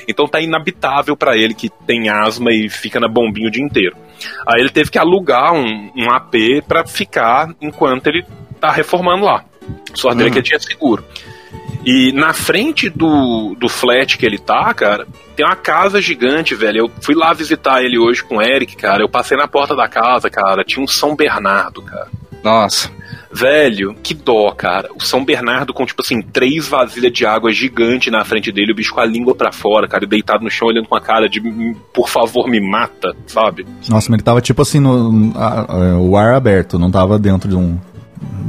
S5: Então tá inabitável pra ele que tem asma e fica na bombinha o dia inteiro. Aí ele teve que alugar um, um AP pra ficar enquanto ele tá reformando lá. Sorte dele é que ele tinha seguro. E na frente do, do flat que ele tá, cara, tem uma casa gigante, velho. Eu fui lá visitar ele hoje com o Eric, cara. Eu passei na porta da casa, cara. Tinha um São Bernardo, cara.
S2: Nossa.
S5: Velho, que dó, cara. O São Bernardo com, tipo assim, três vasilhas de água gigante na frente dele, o bicho com a língua pra fora, cara, e deitado no chão olhando com a cara de "Hum, por favor, me mata, sabe?
S1: Nossa, mas ele tava tipo assim, no, a- a- o ar aberto, não tava dentro de um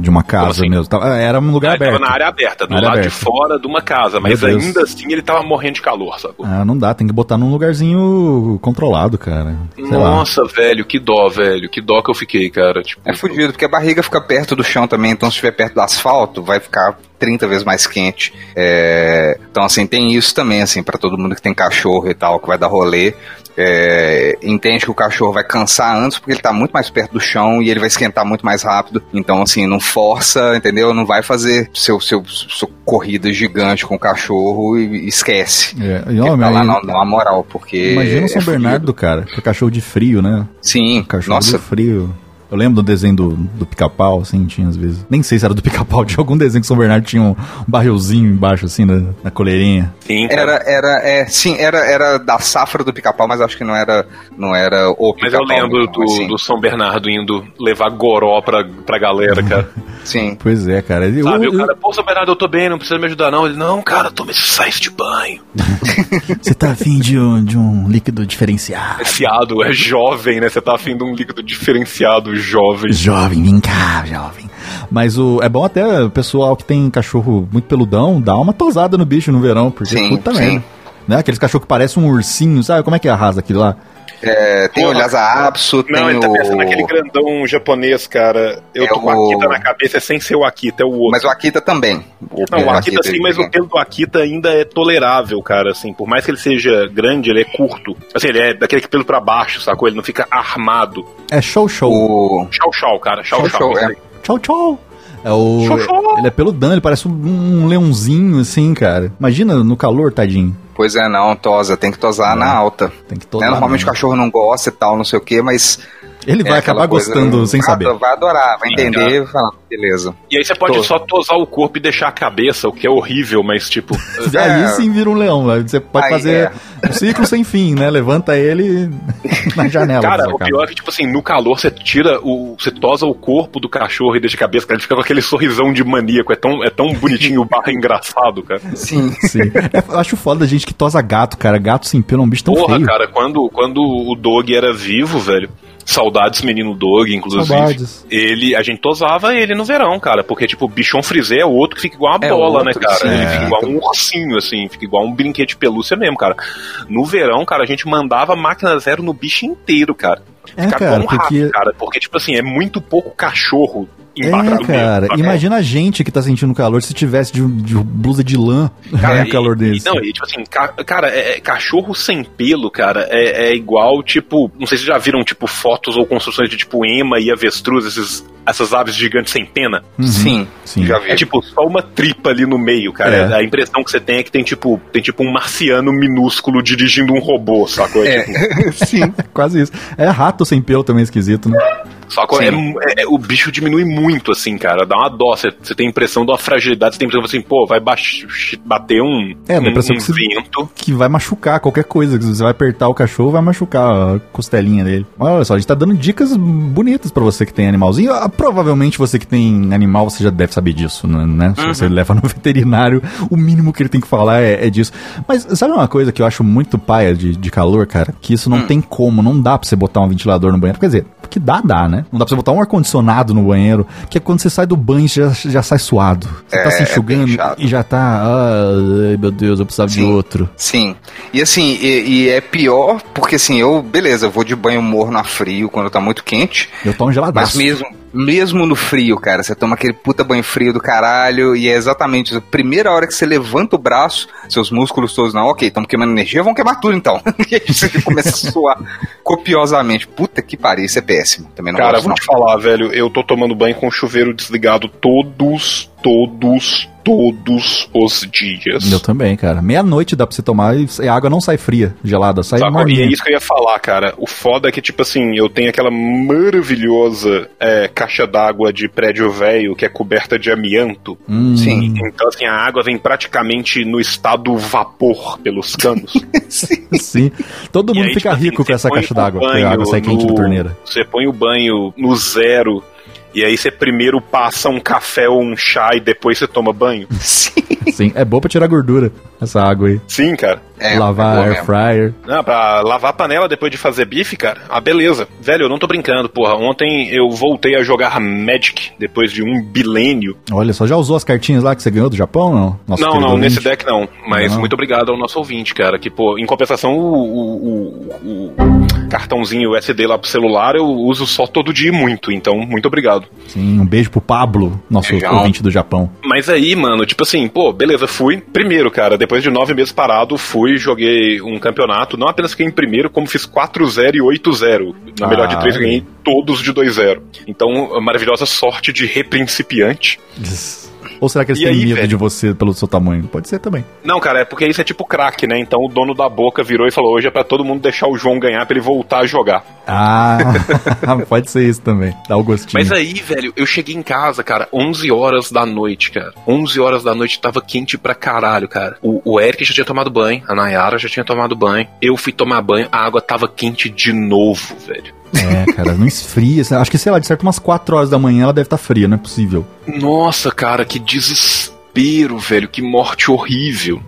S1: de uma casa
S5: assim?
S1: mesmo. Tava- era um lugar
S5: ele
S1: aberto.
S5: tava na área aberta, do
S1: Área
S5: lado de
S1: aberta.
S5: fora de uma casa, mas
S1: Meu Deus.
S5: ainda assim ele tava morrendo de calor, sacou?
S1: Ah, não dá, tem que botar num lugarzinho controlado, cara. Sei lá.
S5: Nossa, velho, que dó, velho. Que dó que eu fiquei, cara. Tipo,
S2: É fudido, porque a barriga fica perto do chão também, então se estiver perto do asfalto, vai ficar 30 vezes mais quente. É, Então, assim, tem isso também, assim, para todo mundo que tem cachorro e tal, que vai dar rolê. É, Entende que o cachorro vai cansar antes, porque ele tá muito mais perto do chão e ele vai esquentar muito mais rápido. Então, assim, não força, entendeu? Não vai fazer seu, seu, sua corrida gigante com o cachorro e esquece.
S1: É, e, ó,
S2: tá lá na, na moral, porque.
S1: imagina o São
S2: é.
S1: Bernardo, cara, que é cachorro de frio, né?
S2: Sim,
S1: Cachorro
S2: nossa,
S1: de frio. Eu lembro do desenho do, do pica-pau, assim, tinha às vezes. Nem sei se era do pica-pau, tinha algum desenho que São Bernardo tinha um barrilzinho embaixo, assim, na, na coleirinha.
S5: sim, cara.
S2: Era, era, é, sim, era, era da safra do pica-pau, mas acho que não era, não era o
S5: Mas
S2: pica-pau.
S5: eu lembro
S2: não,
S5: do,
S2: assim.
S5: do São Bernardo indo levar goró pra, pra galera, cara.
S2: Sim.
S1: Pois é, cara. Eu-
S5: Sabe,
S1: eu-
S5: o cara, pô, São Bernardo, eu tô bem, não precisa me ajudar, não. Ele, não, cara, toma esse sais de banho.
S1: Você tá afim de um, de um líquido diferenciado?
S5: Fiado, é jovem, né? Você tá afim de um líquido diferenciado, jovem.
S1: Jovem, vem cá, jovem. Mas o, é bom até o pessoal que tem cachorro muito peludão dar uma tosada no bicho no verão, porque
S2: Sim,
S1: puta
S2: sim.
S1: merda. Né? Aqueles cachorros que parecem um ursinho, sabe? Como é que arrasa aquilo lá?
S2: É, tem
S5: Porra.
S2: o Lhasa Apso, tem
S5: Não, ele tá
S2: o...
S5: pensando naquele grandão japonês, cara. Eu
S2: É
S5: tô com o
S2: o-
S5: Akita na cabeça, é sem ser o Akita, é o outro.
S2: Mas o Akita também.
S5: Não,
S2: É,
S5: o Akita sim, mas o pelo do Akita ainda é tolerável, cara, assim. Por mais que ele seja grande, ele é curto. Assim, ele é daquele que pelo pra baixo, sacou? Ele não fica armado.
S1: É show show.
S2: O...
S5: Chau, chau, cara. Chau,
S2: chau.
S5: chau, isso
S2: é.
S1: Tchau, tchau. É o.
S5: Xoxô.
S1: Ele é peludão, ele parece um, um leãozinho, assim, cara. Imagina no calor, tadinho.
S2: Pois é, não, tosa, tem que tosar na alta.
S1: Tem que
S2: Né,
S1: tosar.
S2: Normalmente o cachorro não gosta e tal, não sei o que, mas.
S1: Ele vai
S2: é
S1: acabar
S2: aquela coisa,
S1: gostando sem
S2: vai,
S1: saber.
S2: Vai adorar, vai entender e falar, beleza.
S5: E aí você pode
S2: Tô.
S5: só tosar o corpo e deixar a cabeça, o que é horrível, mas tipo.
S1: Aí sim vira um leão, velho. Você pode
S2: Aí,
S1: fazer um ciclo sem fim, né? Levanta ele na janela.
S5: Cara, o pior é que, tipo assim, no calor você tira o. Você tosa o corpo do cachorro e deixa a cabeça, cara. Ele fica com aquele sorrisão de maníaco. É tão, é tão bonitinho o barra engraçado, cara.
S2: Sim.
S1: Sim. É, eu acho foda da gente que tosa gato, cara. Gato sem pelo é um bicho tão
S5: Porra,
S1: feio.
S5: cara, quando, quando o Dog era vivo, velho. Saudades, menino Dog, inclusive.
S1: Saudades.
S5: Ele, a gente tosava ele no verão, cara, porque, tipo, o bichão frisé é o outro que fica igual uma
S2: É
S5: bola,
S2: outro,
S5: né, cara?
S2: sim.
S5: Ele
S1: É.
S5: fica igual um ursinho, assim, fica igual um brinquedo de pelúcia mesmo, cara. No verão, cara, a gente mandava máquina zero no bicho inteiro, cara.
S1: É,
S5: Ficar
S1: cara,
S5: um rato,
S1: porque-
S5: cara, porque, tipo assim, é muito pouco cachorro embaixo
S1: É, cara,
S5: mesmo, sabe?
S1: imagina a gente que tá sentindo calor se tivesse de, de blusa de lã
S5: Cara,
S1: né, calor desse.
S5: e Não, e tipo assim, ca- cara, é- é cachorro sem pelo, cara, é, é igual, tipo, não sei se vocês já viram, tipo, fotos ou construções de, tipo, ema e avestruz, esses, essas aves gigantes sem pena.
S1: Uhum,
S2: Sim,
S1: sim.
S2: já vi.
S5: É tipo só uma tripa ali no meio, cara.
S1: É.
S5: A impressão que você tem é que tem tipo, tem tipo um marciano minúsculo dirigindo um robô, sacou?
S2: É,
S5: Tipo,
S2: sim.
S1: Quase isso. É rato sem pelo também esquisito, né?
S5: sacou? É,
S2: Sim.
S5: é- o bicho diminui muito, assim, cara. Dá uma dó. Você, tem a impressão de uma fragilidade, você tem a impressão assim, pô, vai bater um,
S1: É, a
S5: um,
S1: impressão
S5: um
S1: que
S5: vento.
S1: Que vai machucar qualquer coisa. que Você vai apertar o cachorro, vai machucar a costelinha dele. Olha só, a gente tá dando dicas bonitas pra você que tem animalzinho. Ah, Provavelmente você que tem animal, você já deve saber disso, né? né? Se você leva no veterinário, o mínimo que ele tem que falar é, é disso. Mas sabe uma coisa que eu acho muito paia de, de calor, cara? Que isso não tem como, não dá pra você botar um ventilador no banheiro. Quer dizer, porque dá, dá, né? Não dá pra você botar um ar-condicionado no banheiro, que é quando você sai do banho já, já sai suado. Você tá se
S2: É,
S1: enxugando
S2: bem chato.
S1: e já tá. Ai, meu Deus, eu precisava de
S2: Sim.
S1: outro.
S2: Sim. E assim, e, e é pior porque assim, eu, beleza, eu vou de banho morno a frio quando tá muito quente,
S1: Eu tomo
S2: mas
S1: geladaço.
S2: mesmo, mesmo no frio, cara, você toma aquele puta banho frio do caralho e é exatamente. A primeira hora que você levanta o braço, seus músculos todos, não, ok, estamos queimando energia, vão queimar tudo então. e aí você começa a suar copiosamente. Puta que pariu, isso é péssimo. Também não
S5: Cara,
S2: gosto,
S5: vou
S2: não.
S5: te falar, velho, eu tô tomando banho com o chuveiro desligado todos, todos, todos os dias.
S1: Eu também, cara. Meia-noite dá pra você tomar e a água não sai fria, gelada, sai
S5: Sacou? E
S1: morninha.
S5: é isso que eu ia falar, cara. O foda é que, tipo assim, eu tenho aquela maravilhosa é, caixa d'água de prédio velho que é coberta de amianto.
S1: Hum,
S2: Sim.
S5: Então, assim, a água vem praticamente no estado vapor pelos canos.
S1: Sim. Todo
S5: E
S1: mundo
S5: aí,
S1: fica
S5: tipo assim,
S1: rico com essa
S5: põe
S1: caixa
S5: o
S1: d'água, porque a água sai quente da
S5: no-
S1: torneira.
S5: Você põe o banho no zero. E aí você primeiro passa um café ou um chá e depois você toma banho?
S2: Sim.
S1: Sim, é bom pra tirar gordura, essa água aí.
S5: Sim, cara.
S2: É,
S1: Lavar
S2: é boa
S1: air fryer.
S5: Não, pra lavar a panela depois de fazer bife, cara, ah, beleza. Velho, eu não tô brincando, porra. Ontem eu voltei a jogar Magic depois de um bilênio.
S1: Olha só, já usou as cartinhas lá que você ganhou do Japão, não? Nosso
S5: não, não,
S1: ouvinte?
S5: nesse deck não. Mas
S1: Não.
S5: muito obrigado ao nosso ouvinte, cara. Que, pô, em compensação, o, o- o- o cartãozinho SD lá pro celular eu uso só todo dia e muito. Então, muito obrigado.
S1: Sim, um beijo pro Pablo, nosso ouvinte do Japão.
S5: Mas aí, mano, tipo assim, pô, beleza, fui. Primeiro, cara, depois de nove meses parado, fui, joguei um campeonato. Não apenas fiquei em primeiro, como fiz 4-0 e 8-0. Na melhor de três,
S1: Ah,
S5: ganhei todos de 2-0. Então, maravilhosa sorte de reprincipiante.
S1: Ou será que eles
S5: E
S1: têm
S5: aí,
S1: medo
S5: velho?
S1: de você pelo seu tamanho? Pode ser também.
S5: Não, cara, é porque isso é tipo craque, né? Então o dono da boca virou e falou: hoje é pra todo mundo deixar o João ganhar pra ele voltar a jogar.
S1: Ah, pode ser isso também. Dá o gostinho.
S5: Mas aí, velho, eu cheguei em casa, cara, 11 horas da noite, cara. 11 horas da noite tava quente pra caralho, cara. O, o Eric já tinha tomado banho, a Nayara já tinha tomado banho. Eu fui tomar banho, a água tava quente de novo, velho.
S1: É, cara, não esfria. Acho que, sei lá, de certo umas 4 horas da manhã ela deve estar fria, não é possível.
S5: Nossa, cara, que desespero, velho. Que morte horrível.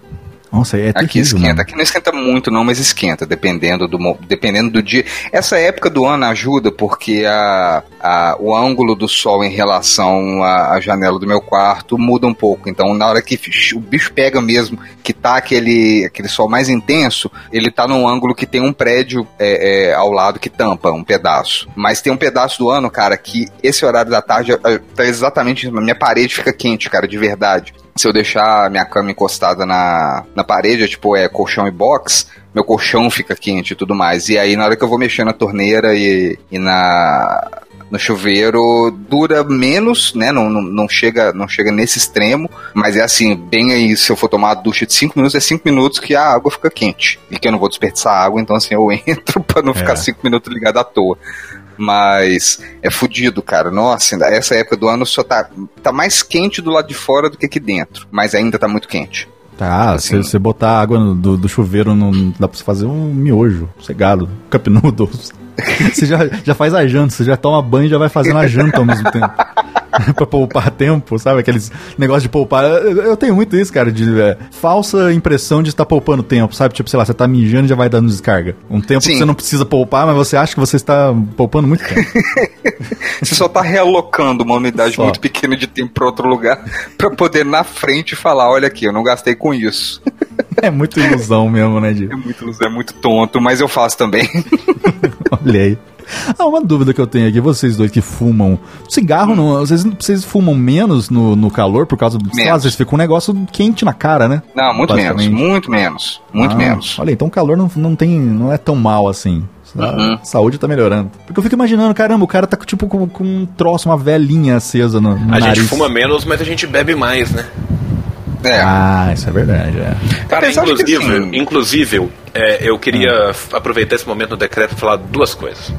S1: Nossa, é
S2: Aqui
S1: terrível,
S2: esquenta,
S1: mano.
S2: aqui não esquenta muito não, mas esquenta, dependendo do, dependendo do dia. Essa época do ano ajuda porque a, a- o ângulo do sol em relação à, à janela do meu quarto muda um pouco. Então, na hora que o bicho pega mesmo, que tá aquele, aquele sol mais intenso, ele tá num ângulo que tem um prédio é, é, ao lado que tampa um pedaço. Mas tem um pedaço do ano, cara, que esse horário da tarde é, tá exatamente, a minha parede fica quente, cara, de verdade se eu deixar minha cama encostada na, na parede, é tipo, é colchão e box, meu colchão fica quente e tudo mais. E aí, na hora que eu vou mexer na torneira e, e na, no chuveiro dura menos, né? Não, não, não chega não chega nesse extremo, mas é assim, bem aí, se eu for tomar a ducha de 5 minutos, é 5 minutos que a água fica quente. E que eu não vou desperdiçar água, então assim, eu entro pra não ficar 5 minutos ligado à toa. Mas é fudido, cara. Nossa, essa época do ano só tá, tá mais quente do lado de fora do que aqui dentro. Mas ainda tá muito quente.
S1: Tá, se
S2: Assim.
S1: você botar água no- do, do chuveiro, não dá pra você fazer um miojo, cegado, cup noodles. Você já, já faz a janta, você já toma banho e já vai fazendo a janta ao mesmo tempo. pra poupar tempo, sabe? Aqueles negócios de poupar. Eu, eu tenho muito isso, cara, de é, falsa impressão de estar poupando tempo, sabe? Tipo, sei lá, você tá mijando e já vai dando descarga. Um tempo que
S2: Sim.
S1: você não precisa poupar, mas você acha que você está poupando muito tempo.
S2: Você só tá realocando uma unidade
S1: Só.
S2: muito pequena de tempo pra outro lugar pra poder na frente falar: olha aqui, eu não gastei com isso.
S1: é muito ilusão mesmo, né, Di?
S2: É muito, é muito tonto, mas eu faço também.
S1: Olha aí. Ah, uma dúvida que eu tenho aqui, vocês dois que fumam. Cigarro, não, vocês, vocês fumam menos no, no calor por causa do. Sei lá,
S2: Menos.
S1: vocês ficam um negócio quente na cara, né?
S2: Não, muito menos, muito menos, muito
S1: Ah,
S2: menos.
S1: Olha, então o calor não, não tem. não é tão mal assim. A
S2: Uhum.
S1: saúde tá melhorando. Porque eu fico imaginando, caramba, o cara tá com, tipo com, com um troço, uma velhinha acesa no, no
S5: A
S1: nariz.
S5: gente fuma menos, mas a gente bebe mais, né?
S2: É.
S1: Ah, isso é verdade, é.
S5: Cara, inclusive,
S2: assim-
S5: inclusive é, eu queria f- aproveitar esse momento no decreto e falar duas coisas.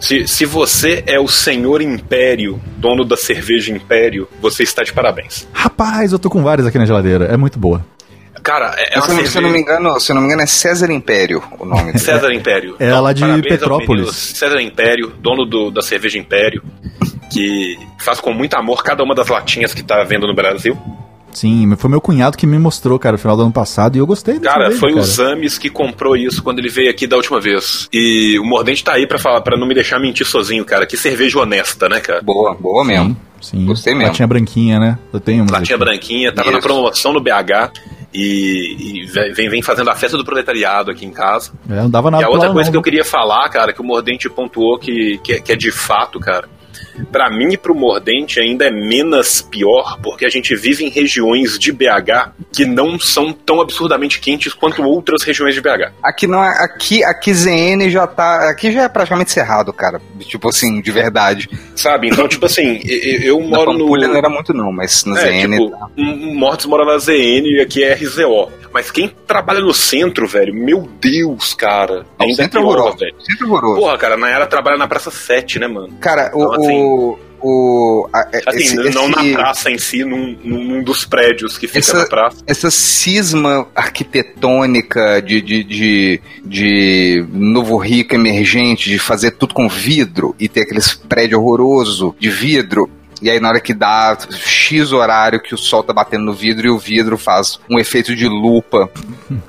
S5: Se, se você é o senhor império, dono da cerveja império, você está de parabéns.
S1: Rapaz, eu tô com várias aqui na geladeira. É muito boa.
S5: Cara, é, é
S2: se, não, se eu não me
S5: cerveja...
S2: engano, se eu não me engano, é César Império o nome dele.
S5: César Império.
S1: É lá de Petrópolis.
S5: César Império, dono do- da cerveja Império, que faz com muito amor cada uma das latinhas que tá vendo no Brasil.
S1: Sim, foi meu cunhado que me mostrou, cara, no final do ano passado, e eu gostei
S5: Cara,
S1: vez,
S5: foi
S1: cara.
S5: o Zames que comprou isso quando ele veio aqui da última vez. E o Mordente tá aí pra falar, para não me deixar mentir sozinho, cara. Que cerveja honesta, né, cara?
S2: Boa, boa mesmo.
S1: Sim,
S2: Gostei mesmo.
S1: Latinha branquinha, né? Eu tenho uma.
S5: Latinha branquinha, tava na
S2: Isso.
S5: promoção no BH e, e vem, vem fazendo a festa do proletariado aqui em casa.
S1: É, não dava nada
S5: E a outra coisa
S1: não,
S5: que eu queria falar, cara, que o Mordente pontuou que, que, é- que é de fato, cara. Pra mim e pro Mordente ainda é menos pior, porque a gente vive em regiões de BH que não são tão absurdamente quentes quanto outras regiões de BH.
S2: Aqui não é. Aqui, aqui ZN já tá. Aqui já é praticamente cerrado, cara. Tipo assim, de verdade.
S5: Sabe? Então, tipo assim, eu
S2: Na
S5: moro no.
S2: Pampulha não era muito, não, mas na
S5: É,
S2: ZN.
S5: tipo,
S2: tá.
S5: Mortos mora na ZN e aqui é RZO. Mas quem trabalha no centro, velho, meu Deus, cara.
S2: Não,
S5: Ainda é
S2: centro
S5: pior,
S2: horroroso.
S5: velho.
S2: Sempre horroroso.
S5: Porra, cara, a Nayara trabalha na Praça 7, né, mano?
S2: Cara, o.
S5: Então, assim-
S2: o, o a-
S5: Assim,
S2: esse-
S5: não
S2: esse-
S5: na praça em si, num, num num dos prédios que fica
S2: Essa-
S5: na praça.
S2: essa cisma arquitetônica de, de, de, de novo rico emergente, de fazer tudo com vidro e ter aqueles prédios horrorosos de vidro. E aí, na hora que dá X horário que o sol tá batendo no vidro e o vidro faz um efeito de lupa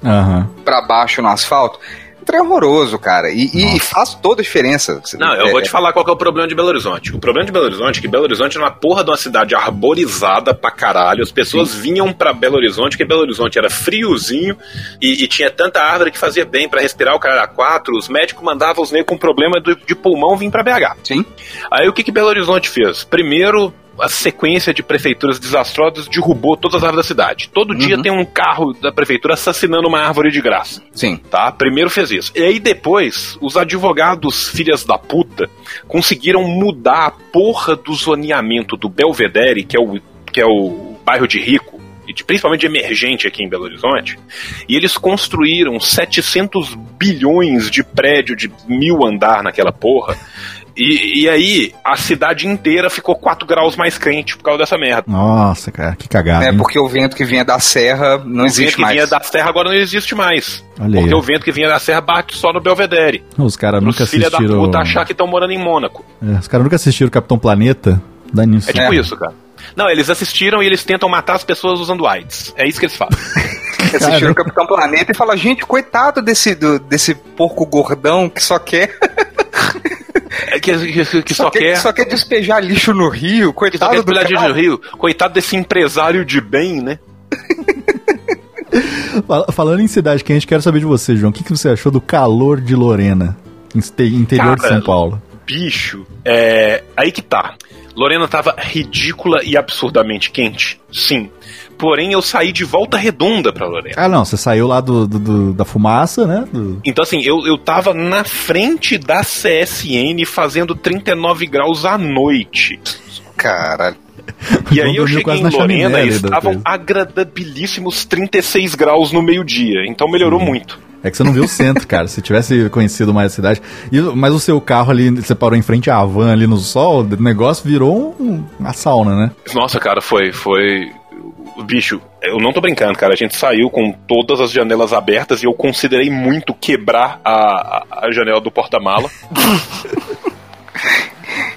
S1: Aham.
S2: pra baixo no asfalto. É horroroso, cara. E, e- faz toda a diferença.
S5: Não, eu
S2: É,
S5: vou te falar qual que é o problema de Belo Horizonte. O problema de Belo Horizonte é que Belo Horizonte é uma porra de uma cidade arborizada pra caralho. As pessoas vinham pra Belo Horizonte, porque Belo Horizonte era friozinho e, e tinha tanta árvore que fazia bem pra respirar o cara era quatro. Os médicos mandavam os negros com problema do- de pulmão vir pra BH.
S2: Sim.
S5: Aí o que, que Belo Horizonte fez? Primeiro, a sequência de prefeituras desastrosas derrubou todas as árvores da cidade. Todo dia
S2: Uhum.
S5: tem um carro da prefeitura assassinando uma árvore de graça
S2: Sim.
S5: tá? Primeiro fez isso. E aí depois, os advogados filhas da puta conseguiram mudar a porra do zoneamento do Belvedere, que é o, que é o bairro de rico, e de- principalmente emergente aqui em Belo Horizonte, e eles construíram 700 bilhões de prédio de mil andar naquela porra. E, e aí, a cidade inteira ficou 4 graus mais quente por causa dessa merda.
S1: Nossa, cara, que cagada.
S2: É
S1: hein?
S2: porque o vento que vinha da serra não
S5: o vento
S2: existe
S5: que
S2: mais.
S5: vinha da serra agora não existe mais.
S1: Olha aí.
S5: Porque o vento que vinha da serra bate só no Belvedere.
S1: Os caras nunca
S5: Os filha da
S1: assistiram.
S5: puta achar que estão morando em Mônaco.
S1: É, os caras nunca assistiram Capitão Planeta. Dá nisso.
S5: É tipo
S2: É.
S5: isso, cara. Não, eles assistiram e eles tentam matar as pessoas usando AIDS. É isso que eles fazem.
S2: assistir o Capitão Planeta e fala, gente, coitado desse, do- desse porco gordão que só quer,
S5: que, que- que só, quer.
S2: só quer despejar lixo no rio,
S5: que só
S2: coitado
S5: quer
S2: cara.
S5: de Rio. Coitado desse empresário de bem, né?
S1: Fal- Falando em cidade quente, quero saber de você, João. O que, que você achou do calor de Lorena, inte- interior de
S5: Cara,
S1: São Paulo?
S5: Bicho, é. Aí que tá. Lorena tava ridícula e absurdamente quente. Sim. Porém eu saí de volta redonda pra Lorena.
S1: Ah, não, você saiu lá do, do- do- da fumaça, né? Do-
S5: Então, assim, eu, eu tava na frente da CSN fazendo 39 graus à noite.
S2: Caralho.
S5: E aí eu cheguei em Lorena e estavam agradabilíssimos 36 graus no meio-dia. Então melhorou muito.
S1: É que você não viu o centro, cara. Se tivesse conhecido mais a cidade. E, mas o seu carro ali, você parou em frente à van ali no sol, o negócio virou um- uma sauna, né?
S5: Nossa, cara, foi. foi. Bicho, eu não tô brincando, cara. A gente saiu com todas as janelas abertas e eu considerei muito quebrar a, a, a janela do porta-mala.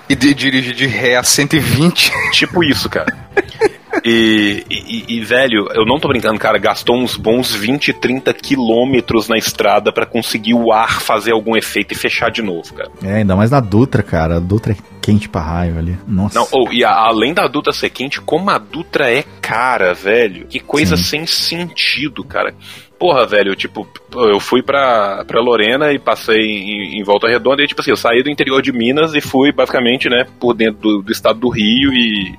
S2: E de dirigir de ré a 120.
S5: tipo isso, cara. E, e- e, velho, eu não tô brincando, cara. Gastou uns bons 20, 30 quilômetros na estrada pra conseguir o ar fazer algum efeito e fechar de novo, cara.
S1: É, ainda mais na Dutra, cara. A Dutra é quente pra raiva ali. Nossa.
S5: Não, ou, e a- além da Dutra ser quente, como a Dutra é cara, velho. Que coisa sem sentido, cara. Porra, velho, tipo, eu fui pra, pra Lorena e passei em, em Volta Redonda e, tipo assim, eu saí do interior de Minas e fui, basicamente, né, por dentro do, do estado do Rio e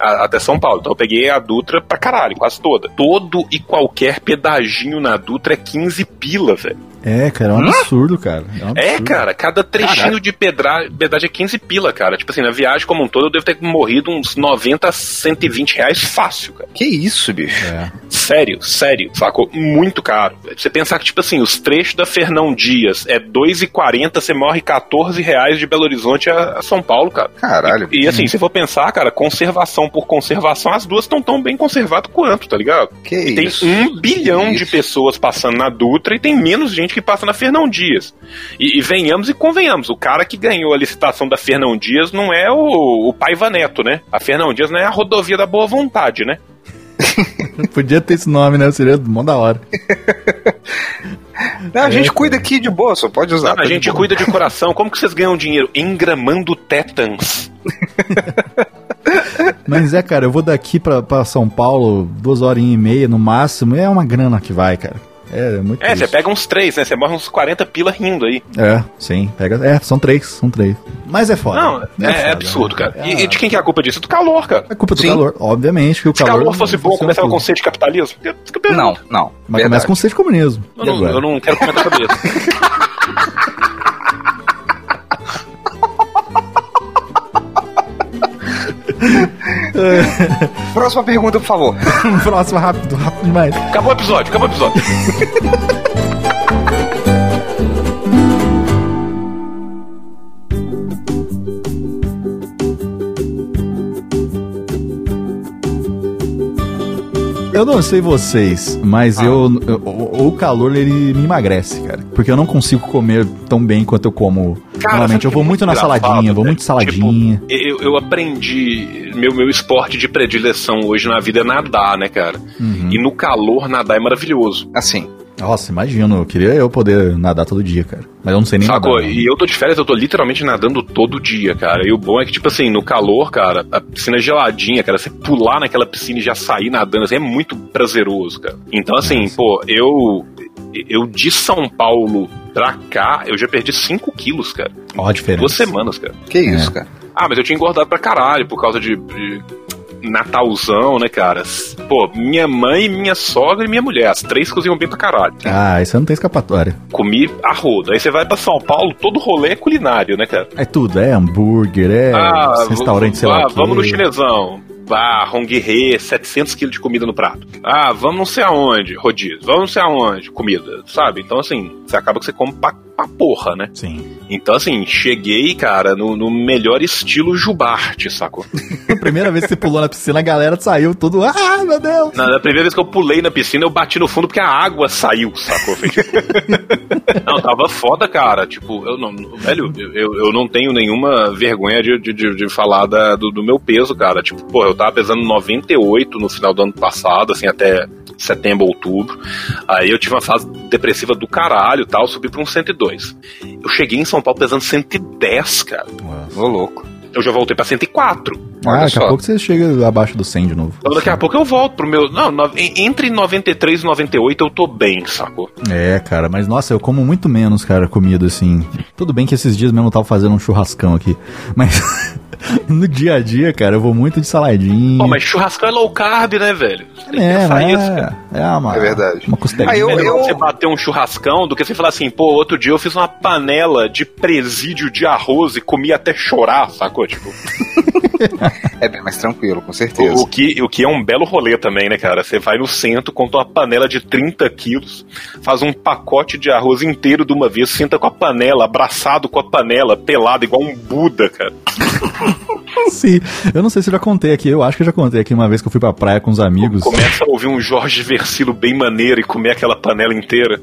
S5: a- até São Paulo. Então eu peguei a Dutra pra caralho, quase toda. Todo e qualquer pedaginho na Dutra é 15 pila, velho.
S1: É, cara, é um absurdo, cara. É, um
S5: É,
S1: absurdo.
S5: cara, cada trechinho
S2: Caralho.
S5: de pedra, pedágio é 15 pila, cara. Tipo assim, na viagem como um todo eu devo ter morrido uns 90 a 120 reais fácil, cara.
S2: Que isso, bicho?
S1: É.
S5: Sério, sério, sacou? Muito caro. Você pensar que, tipo assim, os trechos da Fernão Dias é 2,40, você morre 14 reais de Belo Horizonte a, a São Paulo, cara.
S2: Caralho.
S5: E assim, se for pensar, cara, conservação por conservação, as duas estão tão bem conservadas quanto, tá ligado?
S2: Que
S5: E tem
S2: isso?
S5: um bilhão de pessoas passando na Dutra e tem menos gente que passa na Fernão Dias. E, e venhamos e convenhamos, o cara que ganhou a licitação da Fernão Dias não é o, o Paiva Neto, né? A Fernão Dias não é a rodovia da boa vontade, né?
S1: Podia ter esse nome, né? Seria mó da hora.
S2: Não, a gente cuida aqui de boa, só pode usar. tá
S5: a
S2: de
S5: gente
S2: boa.
S5: cuida de coração. Como que vocês ganham dinheiro? Engramando tétans.
S1: Mas é, cara, eu vou daqui pra, pra São Paulo duas horas e meia no máximo. É uma grana que vai, cara. É, é muito
S5: É, você pega uns três, né? Você morre uns 40 pila rindo aí.
S1: É, sim. Pega... É, são três, são três. Mas é foda.
S5: Não, é,
S1: foda,
S5: absurdo,
S1: né?
S5: cara. E, e de quem que é a culpa disso? Do calor, cara.
S1: É culpa do
S2: Sim.
S1: calor, obviamente que o
S5: Se o
S1: calor.
S5: calor fosse bom, começava
S1: tudo.
S5: com sede de capitalismo?
S2: Não, não.
S1: Mas
S2: verdade.
S1: começa com sede de comunismo.
S5: Eu não, eu não quero comentar sobre isso.
S2: Próxima pergunta, por favor.
S1: Próximo, rápido, rápido demais.
S5: Acabou o episódio, acabou o episódio.
S1: Eu não sei vocês, mas
S5: Ah.
S1: eu, eu- o, o calor ele me emagrece, cara. Porque eu não consigo comer tão bem quanto eu como
S5: Cara,
S1: normalmente. Eu vou
S5: é
S1: muito na saladinha, vou
S5: velho?
S1: muito saladinha.
S5: Tipo, eu, eu aprendi. Meu, meu esporte de predileção hoje na vida é nadar, né, cara?
S1: Uhum.
S5: E no calor, nadar é maravilhoso.
S2: Assim,
S1: Nossa, imagino, eu queria eu poder nadar todo dia, cara. Mas eu não sei nem
S5: Sacou?
S1: nadar. não.
S5: E eu tô de férias, eu tô literalmente nadando todo dia, cara. E o bom é que, tipo assim, no calor, cara, a piscina é geladinha, cara. Você pular naquela piscina e já sair nadando, assim, é muito prazeroso, cara. Então, assim, pô, eu. Eu de São Paulo pra cá, eu já perdi 5 quilos, cara.
S1: Ó a diferença.
S5: Duas semanas, cara.
S2: que isso, cara.
S5: Ah, mas eu tinha engordado pra caralho por causa de, de Natalzão, né, cara? Pô, minha mãe, minha sogra e minha mulher, as três cozinham bem pra caralho.
S1: Ah, isso não tem escapatória.
S5: Comi a roda. Aí você vai pra São Paulo, todo rolê é culinário, né, cara?
S1: É tudo, é hambúrguer, é restaurante,
S5: v-
S1: sei lá.
S5: ah, vamos no chinesão. Ah, Honghe, 700 quilos de comida no prato. Ah, vamos não sei aonde, rodízio. Vamos não sei aonde, comida, sabe? Então, assim, você acaba que você come pra, pra porra, né?
S1: Sim.
S5: Então, assim, cheguei, cara, no, no melhor estilo Jubarte, sacou?
S1: A primeira vez que você pulou na piscina, a galera saiu tudo. Ah, meu Deus!
S5: Na, na primeira vez que eu pulei na piscina, eu bati no fundo porque a água saiu, sacou? Foi tipo- não, tava foda, cara. Tipo, eu não. Velho, eu, eu não tenho nenhuma vergonha de, de, de, de falar da- do, do meu peso, cara. Tipo, pô, eu tava pesando 98 no final do ano passado, assim, até setembro, outubro. Aí eu tive uma fase depressiva do caralho e tal, subi pra um 102. Eu cheguei em São Paulo pesando 110, cara.
S2: Ô, louco.
S5: Eu já voltei pra 104.
S1: Ah,
S2: Olha
S1: daqui a
S2: só.
S1: pouco você chega abaixo do 100 de novo.
S5: Então daqui a pouco eu volto pro meu. Não, no- en- entre 93 e 98 eu tô bem, sacou?
S1: É, cara, mas nossa, eu como muito menos, cara, comida assim. Tudo bem que esses dias mesmo eu tava fazendo um churrascão aqui, mas No dia a dia, cara, eu vou muito de saladinha.
S5: Pô, mas churrascão é low carb, né, velho? Você tem que
S1: é,
S5: pensar
S1: né?
S5: isso, cara.
S1: é, uma,
S2: É verdade.
S1: Uma costelinha.
S2: Ah, eu-
S5: É melhor você bater um churrascão do que você falar assim, pô, outro dia eu fiz uma panela de presídio de arroz e comi até chorar, sacou? Tipo,
S2: É bem mais tranquilo, com
S5: o,
S2: certeza.
S5: o que, o que é um belo rolê também, né, cara? Você vai no centro, compra uma panela de 30 quilos, faz um pacote de arroz inteiro de uma vez, senta com a panela, abraçado com a panela, pelado, igual um Buda, cara.
S1: Sim. Eu não sei se eu já contei aqui, eu acho que eu já contei aqui uma vez que eu fui pra praia com os amigos.
S5: Começa a ouvir um Jorge Versilo bem maneiro e comer aquela panela inteira.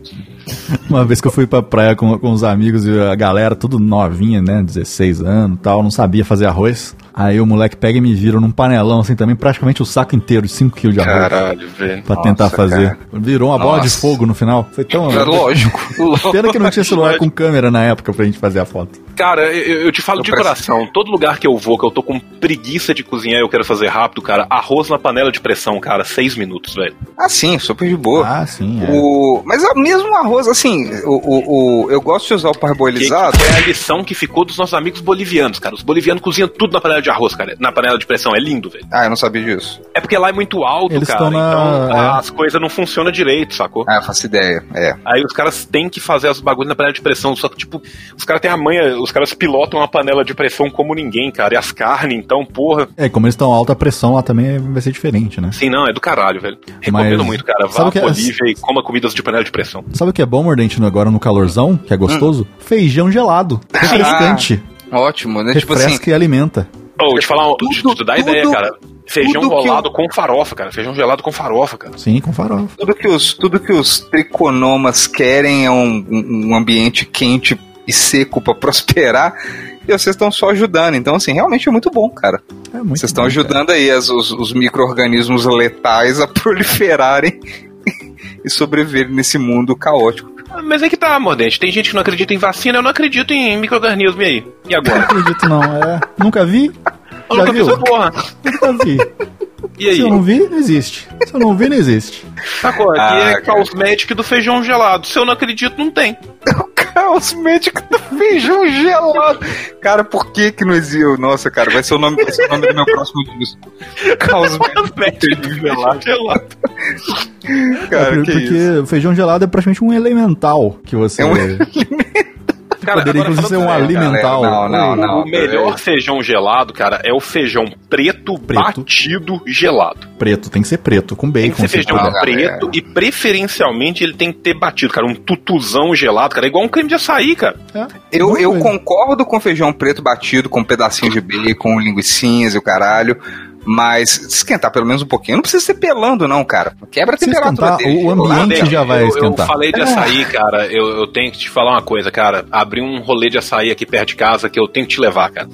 S1: Uma vez que eu fui pra praia com, com os amigos e a galera, tudo novinha, né? 16 anos e tal, não sabia fazer arroz. Aí o moleque pega e me vira num panelão, assim, também praticamente o saco inteiro, de 5 kg de arroz.
S5: Caralho, velho.
S1: Pra
S2: Nossa,
S1: tentar fazer.
S2: cara.
S1: Virou uma bola de
S2: Nossa.
S1: fogo no final. Foi tão.
S2: É lógico.
S1: Pena que não tinha celular com câmera na época pra gente fazer a foto.
S5: Cara, eu, eu te falo
S2: Eu
S5: de coração, todo lugar que eu vou, que eu tô com preguiça de cozinhar e eu quero fazer rápido, cara, arroz na panela de pressão, cara, seis minutos, velho.
S2: Ah, sim, super de boa.
S1: Ah, sim, é.
S2: O, mas é o mesmo arroz, assim, o, o, o- eu gosto de usar o
S5: Que
S2: parboilizado.
S5: foi a lição que ficou dos nossos amigos bolivianos, cara. Os bolivianos cozinham tudo na panela de arroz, cara, na panela de pressão, é lindo, velho.
S2: Ah, eu não sabia disso.
S5: É porque lá é muito alto,
S1: Eles
S5: cara,
S1: estão na-
S5: então
S1: é.
S5: as coisas não funcionam direito, sacou?
S2: Ah, eu faço ideia. É.
S5: Aí os caras têm que fazer os bagulhos na panela de pressão, só que, tipo, os caras têm a manha, os caras pilotam a panela de pressão como ninguém, cara, e as carnes, então, porra,
S1: É, como eles estão alta pressão lá também vai ser diferente, né?
S5: Sim, não, é do caralho, velho. Recomendo
S1: Mas-
S5: muito, cara.
S1: sabe
S5: Vá pra
S1: é-
S5: e coma comidas de panela de pressão.
S1: Sabe o que é bom, Mordente, agora no calorzão, que é gostoso? Feijão gelado. Refrescante.
S2: Ótimo, né? Tipo
S1: Refresca
S2: assim,
S1: e alimenta.
S5: Vou te falar, um-
S2: Tudo-
S5: te, te dá
S2: tudo-
S5: ideia, cara. Feijão rolado com farofa, cara. Feijão gelado com farofa, cara.
S1: Sim, com farofa.
S2: tudo que os, tudo que os triconomas querem é um, um- ambiente quente e seco pra prosperar. E vocês estão só ajudando. Então, assim, realmente é muito bom, cara.
S1: É muito
S2: Vocês estão ajudando aí as- os, os micro-organismos letais a proliferarem e sobreviverem nesse mundo caótico.
S5: Mas é que tá, Mordente. Tem gente que não acredita em vacina, eu não acredito em micro-organismo. E aí? E
S1: Não
S5: agora?
S1: acredito não, é. Nunca vi?
S5: Eu
S1: Já
S5: nunca
S1: viu?
S5: fiz essa porra.
S1: Nunca vi.
S5: E aí?
S1: Se eu não vi, não existe. Se eu não vi, não existe.
S5: Sacou? Aqui
S2: Ah,
S5: é
S2: cara.
S5: caos médico do feijão gelado. Se eu não acredito, não tem.
S2: Caos médico do feijão gelado. Cara, por que que não existe? Nossa, cara, vai ser o nome, vai ser o nome do meu próximo disco. Caos médico do feijão gelado.
S5: gelado.
S2: Cara,
S1: É,
S2: que
S1: porque
S2: isso?
S1: o feijão gelado é praticamente um elemental que você.
S2: É um
S5: Cara,
S1: Poderia inclusive ser um alimental.
S2: Não, não, não.
S5: o melhor feijão gelado, cara, é o feijão preto,
S1: Preto.
S5: batido gelado.
S1: Preto, tem que ser preto, com
S5: Tem
S1: bacon.
S5: que ser
S1: se
S5: feijão.
S2: Não,
S5: preto
S2: galera.
S5: e preferencialmente ele tem que ter batido, cara. Um tutuzão gelado, cara. É igual um creme de açaí, cara.
S1: É,
S2: Eu, eu concordo com feijão preto batido, com pedacinhos de bacon, linguicinhas e o caralho. Mas esquentar pelo menos um pouquinho. Não precisa ser pelando, não, cara. Quebra a temperatura
S1: esquentar,
S2: dele.
S1: o ambiente
S5: Ah,
S1: já vai
S5: eu,
S1: esquentar.
S5: Eu falei de açaí, cara. Eu, eu tenho que te falar uma coisa, cara. Abri um rolê de açaí aqui perto de casa que eu tenho que te levar, cara.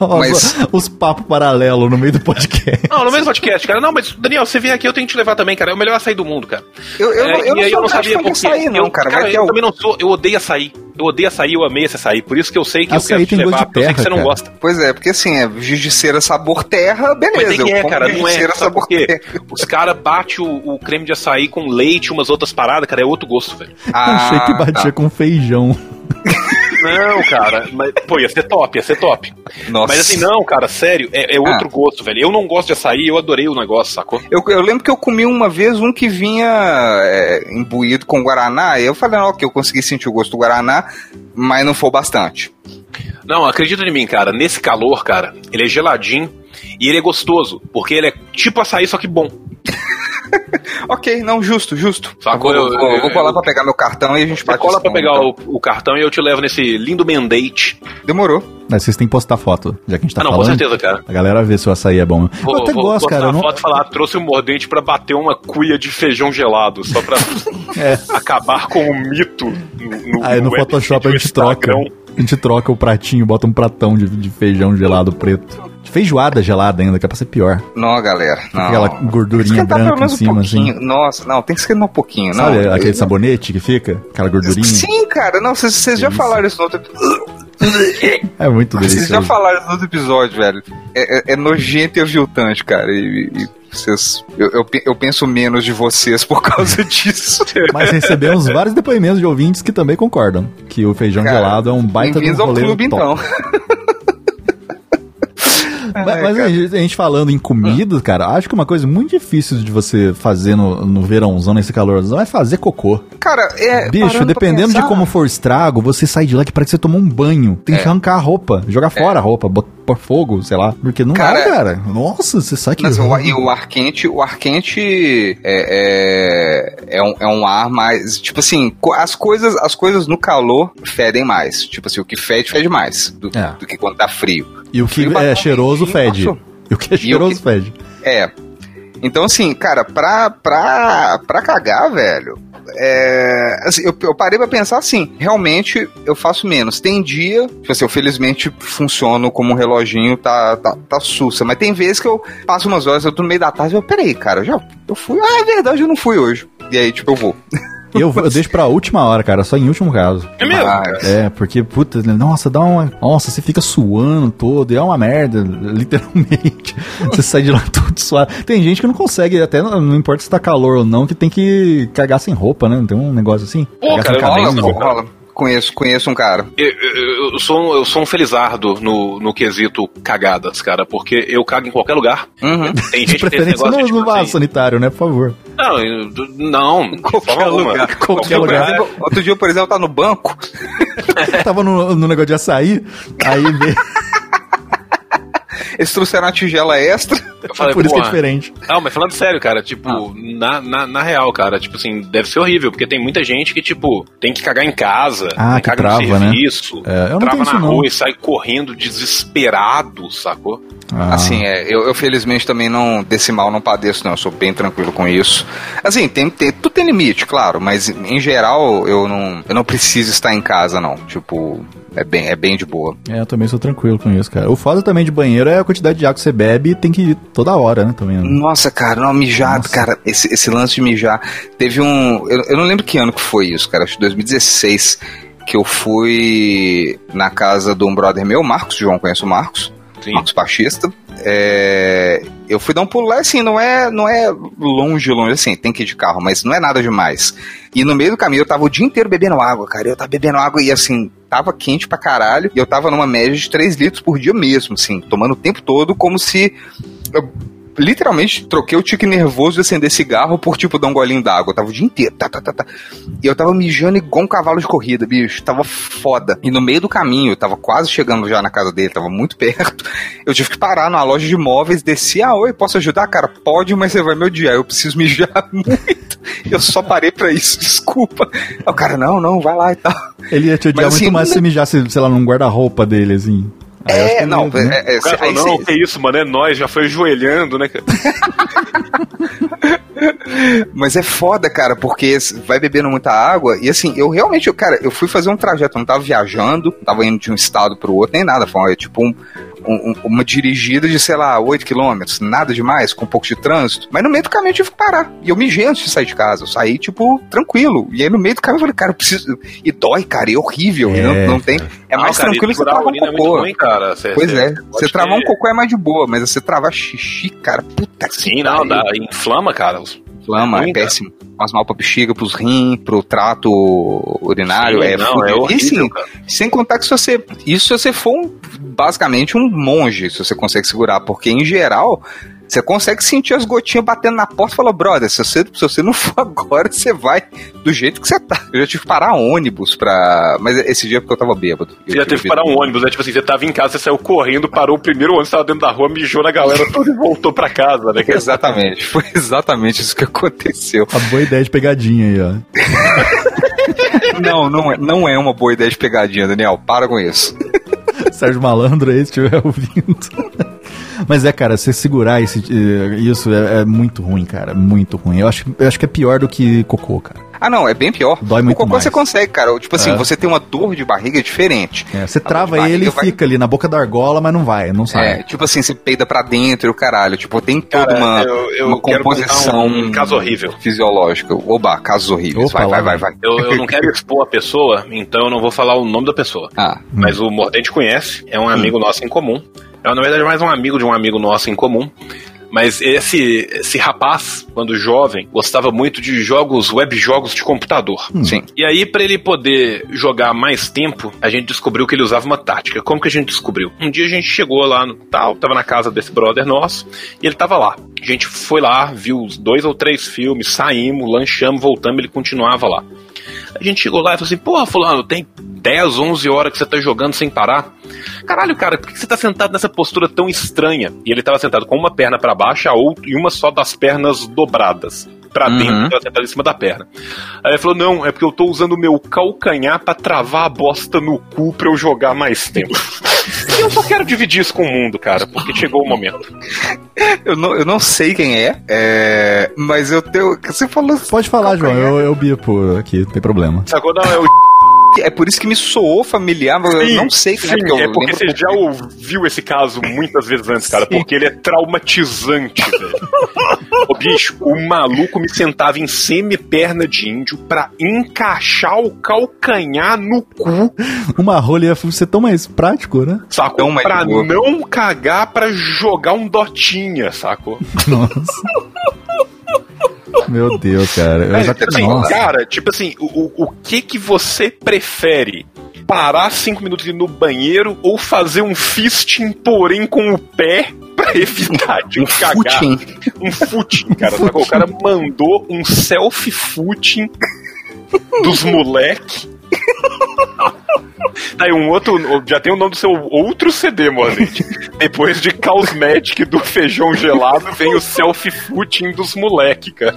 S2: Mas-
S1: Os papos paralelos no meio do podcast.
S5: Não, no mesmo podcast, cara. Não, mas Daniel, você vem aqui, eu tenho que te levar também, cara. É o melhor açaí do mundo, cara.
S2: Eu, eu,
S5: É,
S2: não- eu
S5: e aí
S2: não sou muito fã de açaí, não,
S5: eu,
S2: cara. Vai ter
S5: eu
S2: o-
S5: também não sou. Eu odeio açaí. Eu odeio açaí, eu amei esse açaí. Por isso que eu sei que
S1: Açaí
S5: eu quero te levar,
S1: de
S5: porque eu sei que você
S1: terra,
S5: não
S1: cara.
S5: gosta.
S2: Pois é, porque assim, é giz de cera sabor terra, beleza.
S5: Mas é que
S2: eu
S5: é, cara, não é.
S2: sabor
S5: por quê?
S2: terra.
S5: Os caras batem o, o creme de açaí com leite e umas outras paradas, cara, é outro gosto, velho.
S1: Achei que batia
S2: tá.
S1: com feijão.
S5: Não, cara, mas, pô, ia ser top, ia ser top.
S2: Nossa.
S5: Mas assim, não, cara, sério, é, é outro gosto, velho. Eu não gosto de açaí, eu adorei o negócio, sacou?
S2: Eu, eu lembro que eu comi uma vez um que vinha é, imbuído com Guaraná, e eu falei, não, ok, eu consegui sentir o gosto do Guaraná, mas não foi bastante.
S5: Não, acredita em mim, cara, nesse calor, cara, ele é geladinho e ele é gostoso, porque ele é tipo açaí, só que bom.
S2: Ok, não, justo, justo.
S5: Sacou?
S2: Eu vou,
S5: Eu-
S2: vou,
S5: eu-
S2: vou colar pra pegar meu cartão e a gente bate
S5: cola pra pegar
S2: então.
S5: o, o cartão e eu te levo nesse lindo mandate.
S2: Demorou.
S1: Mas vocês têm que postar foto, já que a gente tá
S5: ah, não,
S1: falando.
S5: com certeza, cara.
S1: A galera vê se o açaí é bom.
S5: Vou,
S1: eu até
S5: vou
S1: gosto,
S5: postar
S1: cara. eu
S5: uma
S1: não-
S5: foto e falar, trouxe um mordente pra bater uma cuia de feijão gelado, só pra
S1: É.
S5: acabar com o mito no, no,
S1: Aí no
S5: web
S1: Photoshop a gente
S5: no Instagram.
S1: troca. A gente troca o pratinho, bota um pratão de, de feijão gelado preto. Feijoada gelada ainda, que é pra ser pior.
S2: Não, galera. Não.
S1: Aquela gordurinha branca em
S2: menos um
S1: cima, assim.
S2: Nossa, não, tem que esquentar um pouquinho.
S1: Sabe
S2: não.
S1: aquele
S2: Eu-
S1: sabonete que fica? Aquela gordurinha?
S2: Sim, cara, não, vocês, vocês já
S1: Isso.
S2: falaram isso no outro
S1: É muito
S2: Vocês já
S1: delicioso.
S2: falaram isso no outro episódio, velho. É, é- é nojento e aviltante, cara. E, e vocês. Eu, eu, eu penso menos de vocês por causa disso.
S1: Mas recebemos vários depoimentos de ouvintes que também concordam que o feijão
S2: Cara,
S1: gelado é um baita de um
S2: Bem-vindos ao
S1: rolê
S2: clube,
S1: top.
S2: então.
S1: Mas, mas a, gente, a gente falando em comida, cara, acho que uma coisa muito difícil de você fazer no, no verãozão, nesse calorzão, é fazer cocô.
S2: Cara, é.
S1: Bicho, dependendo de
S2: pensar-
S1: como for o estrago, você sai de lá que parece que você tomou um banho. Tem que
S2: É.
S1: arrancar a roupa, jogar fora a roupa, bot- pôr fogo, sei lá. Porque não
S2: Cara,
S1: dá, cara. Nossa, você sai que.
S2: Mas o, e o ar quente, o ar quente é, é, é, um, é um ar mais. Tipo assim, as coisas, as coisas no calor fedem mais. Tipo assim, o que fede, fede mais do,
S1: É.
S2: do que quando tá frio.
S1: E o que
S2: Frio
S1: é cheiroso fede. E o que é cheiroso
S2: que-
S1: fede.
S2: É. Então, assim, cara, pra, pra, pra cagar, velho. É, assim, eu, eu parei pra pensar assim, realmente eu faço menos. Tem dia, tipo assim, eu felizmente funciono como um reloginho, tá, tá, tá sussa. Mas tem vezes que eu passo umas horas, eu tô no meio da tarde eu, peraí, cara, eu já eu fui. Ah, é verdade, eu não fui hoje. E aí, tipo, eu vou.
S1: Eu, eu deixo pra última hora, cara, só em último caso.
S5: É mesmo?
S2: Ah,
S1: É, porque, puta, nossa, dá uma. Nossa, você fica suando todo, e é uma merda, literalmente. Você sai de lá todo suado. Tem gente que não consegue, até não, não importa se tá calor ou não, que tem que cagar sem roupa, né? Não tem um negócio assim?
S5: Pô,
S1: cagar
S5: cara,
S1: sem
S5: rola,
S2: rola. Conheço, conheço um cara.
S5: Eu, eu- eu sou, um- eu sou um felizardo no, no quesito cagadas, cara, porque eu cago em qualquer lugar.
S2: Uhum.
S5: Tem
S1: De
S5: gente que tem esse
S1: preferência
S5: negócio
S1: no,
S5: de,
S1: no
S5: tipo,
S1: vaso
S5: assim,
S1: sanitário, né? Por favor.
S5: Não, eu- não,
S2: Qualquer lugar.
S1: Qualquer
S2: Outro dia, por
S1: lugar.
S2: exemplo, outro dia, por exemplo, tá no banco.
S1: Eu tava no, no negócio de açaí, aí veio.
S2: Eles trouxeram uma tigela extra.
S5: Eu falei,
S1: por isso que é
S5: "Porra,
S1: diferente.
S5: Não, mas falando sério, cara, tipo, na, na, na real, cara, tipo assim, deve ser horrível, porque tem muita gente que, tipo, tem que cagar em casa,
S1: Ah,
S5: tem
S1: que
S5: caga
S1: trava,
S5: no
S1: né?
S5: serviço,
S1: É, eu não
S5: trava
S1: tenho
S5: na
S1: isso, não.
S5: rua e sai correndo desesperado, sacou?
S1: Ah,
S2: Assim, é, eu, eu felizmente também não, desse mal não padeço, não. Eu sou bem tranquilo com isso. Assim, tem, tem, tudo tem limite, claro, mas em geral eu não, eu não preciso estar em casa, não. Tipo, é bem, é bem de boa.
S1: É, eu também sou tranquilo com isso, cara. O foda também de banheiro é a quantidade de água que você bebe e tem que ir toda hora, né? Também. né?
S2: Nossa, cara, não, mijado,
S1: Nossa.
S2: cara, esse, esse lance de mijar. Teve um. Eu, eu não lembro que ano que foi isso, cara, acho que 2016, que eu fui na casa de um brother meu, Marcos, João conhece o Marcos.
S5: Sim.
S2: Marcos Pachista. É, eu fui dar um pulo lá, assim, não é, não é longe, longe, assim, tem que ir de carro, mas não é nada demais. E no meio do caminho eu tava o dia inteiro bebendo água, cara. Eu tava bebendo água e assim, tava quente pra caralho. E eu tava numa média de 3 litros por dia mesmo, assim, tomando o tempo todo como se. Eu, literalmente troquei o tique nervoso de acender cigarro por tipo dar um golinho d'água. Eu tava o dia inteiro, tá, tá, tá, tá. E eu tava mijando igual um cavalo de corrida, bicho. Tava foda. E no meio do caminho, eu tava quase chegando já na casa dele, tava muito perto. Eu tive que parar numa loja de móveis, desci, ah, oi, posso ajudar? Cara, pode, mas você vai me odiar. Eu preciso mijar muito. Eu só parei pra isso, desculpa. Aí o cara, não, não, vai lá e tal.
S1: Ele ia te odiar
S2: Mas,
S1: muito
S2: assim,
S1: mais se mijasse, sei lá, num guarda-roupa dele, assim.
S2: É, não,
S1: né?
S2: é, é,
S5: O cara
S2: aí
S5: não,
S2: cê-
S5: que isso, mano, é nóis, já foi ajoelhando, né, cara?
S2: Mas é foda, cara, porque vai bebendo muita água e assim, eu realmente, cara, eu fui fazer um trajeto, eu não tava viajando, não tava indo de um estado pro outro, nem nada, foi tipo um- um- uma dirigida de, sei lá, 8 quilômetros, nada demais, com um pouco de trânsito, mas no meio do caminho eu tive que parar, e eu mijei antes de sair de casa, eu saí, tipo, tranquilo, e aí no meio do caminho eu falei, cara, eu preciso, e dói, cara, é horrível, e não,
S1: É,
S2: não tem, é mais
S5: Não, cara,
S2: tranquilo
S5: e
S2: que você travar um
S5: é
S2: cocô.
S5: ruim, cara. Cê-
S2: Pois
S5: cê
S2: é, você travar um
S5: ter-
S2: cocô é mais de boa, mas você travar xixi, cara, puta que
S5: Sim, não, dá, inflama, cara.
S2: Inflama,
S5: É
S2: é péssimo. Faz mal pra bexiga, pros rins, pro trato urinário,
S5: Sim,
S2: é
S5: não,
S2: fudido.
S5: é
S2: E
S5: horrível,
S2: sim,
S5: cara.
S2: sem contar que se você. Isso se você for um, basicamente um monge, se você consegue segurar, porque em geral. Você consegue sentir as gotinhas batendo na porta e fala, brother, se você, se você não for agora, você vai do jeito que você tá. Eu já tive que parar ônibus pra. Mas esse dia é porque eu tava bêbado.
S5: Você já teve que parar um ônibus, né? Tipo assim, você tava em casa, você saiu correndo, parou o primeiro ônibus, tava dentro da rua, mijou na galera toda e voltou pra casa, né? cara?
S2: Exatamente, foi exatamente isso que aconteceu.
S1: A boa ideia de pegadinha aí, ó.
S2: Não, não é, não é uma boa ideia de pegadinha, Daniel. Para com isso.
S1: Sérgio Malandro aí, se estiver ouvindo. Mas é, cara, você segurar esse, eh, isso é, é muito ruim, cara. Muito ruim. Eu acho, eu acho que é pior do que cocô, cara.
S2: Ah, não, é bem pior.
S1: Dói muito
S2: o cocô
S1: mais.
S2: você consegue, cara. Tipo assim,
S1: É.
S2: você tem uma dor de barriga diferente.
S1: É, você
S2: A
S1: trava ele e
S2: vai-
S1: fica ali na boca da argola, mas não vai, não sai.
S2: É, tipo assim, você peida pra dentro e o caralho. Tipo, tem toda
S5: Cara,
S2: uma,
S5: eu- eu
S2: uma composição
S5: um caso horrível.
S2: fisiológica. Oba, casos horríveis.
S1: Opa,
S2: vai, vai, vai, vai.
S5: Eu, eu não quero expor a pessoa, então eu não vou falar o nome da pessoa.
S2: Ah,
S5: Mas o Mordente conhece, é um amigo nosso em comum. É, na verdade, mais um amigo de um amigo nosso em comum. Mas esse, esse rapaz, quando jovem, gostava muito de jogos, web jogos de computador.
S2: Sim.
S5: E aí, pra ele poder jogar mais tempo, a gente descobriu que ele usava uma tática. Como que a gente descobriu? Um dia a gente chegou lá no tal, tava na casa desse brother nosso, e ele tava lá. A gente foi lá, viu os dois ou três filmes, saímos, lanchamos, voltamos, ele continuava lá. A gente chegou lá e falou assim: Porra, Fulano, tem 10, 11 horas que você tá jogando sem parar. Caralho, cara, por que você tá sentado nessa postura tão estranha? E ele tava sentado com uma perna pra baixo a outra, e uma só das pernas dobradas. Pra
S2: Uhum.
S5: dentro, sentado em cima da perna. Aí ele falou: Não, é porque eu tô usando o meu calcanhar pra travar a bosta no cu pra eu jogar mais tempo. e eu só quero dividir isso com o mundo, cara, porque chegou o momento.
S2: Eu não, eu não sei quem é, é, mas eu tenho. Você falou.
S1: Pode falar, João, eu, eu bipo aqui, não tem problema.
S5: Sacou? Não, é o
S2: É por isso que me soou familiar, mas eu não sei é,
S5: Sim,
S2: porque eu
S5: é porque você já ouviu esse caso muitas vezes antes, cara, porque ele é traumatizante, velho. Ô, bicho, o maluco me sentava em semi-perna de índio pra encaixar o calcanhar no cu,
S1: Uma rolha ia ser tão mais prático, né?
S5: sacou?
S2: Tão
S5: pra
S2: boa.
S5: não cagar pra jogar um dotinha, sacou?
S1: Nossa. Meu Deus, cara. Eu
S5: É,
S1: já...
S5: assim,
S1: Nossa.
S5: cara, tipo assim, o, o- o que que você prefere? Parar cinco minutos e ir no banheiro ou fazer um fisting, porém com o pé, pra evitar de
S2: Um
S5: cagar?
S2: footing.
S5: Um footing, cara. sacou? O cara mandou um selfie footing dos moleque. Aí um outro, já tem o nome do seu outro CD, Moazete. Depois de Cosmetic do feijão gelado, vem o selfie footing dos moleque, cara.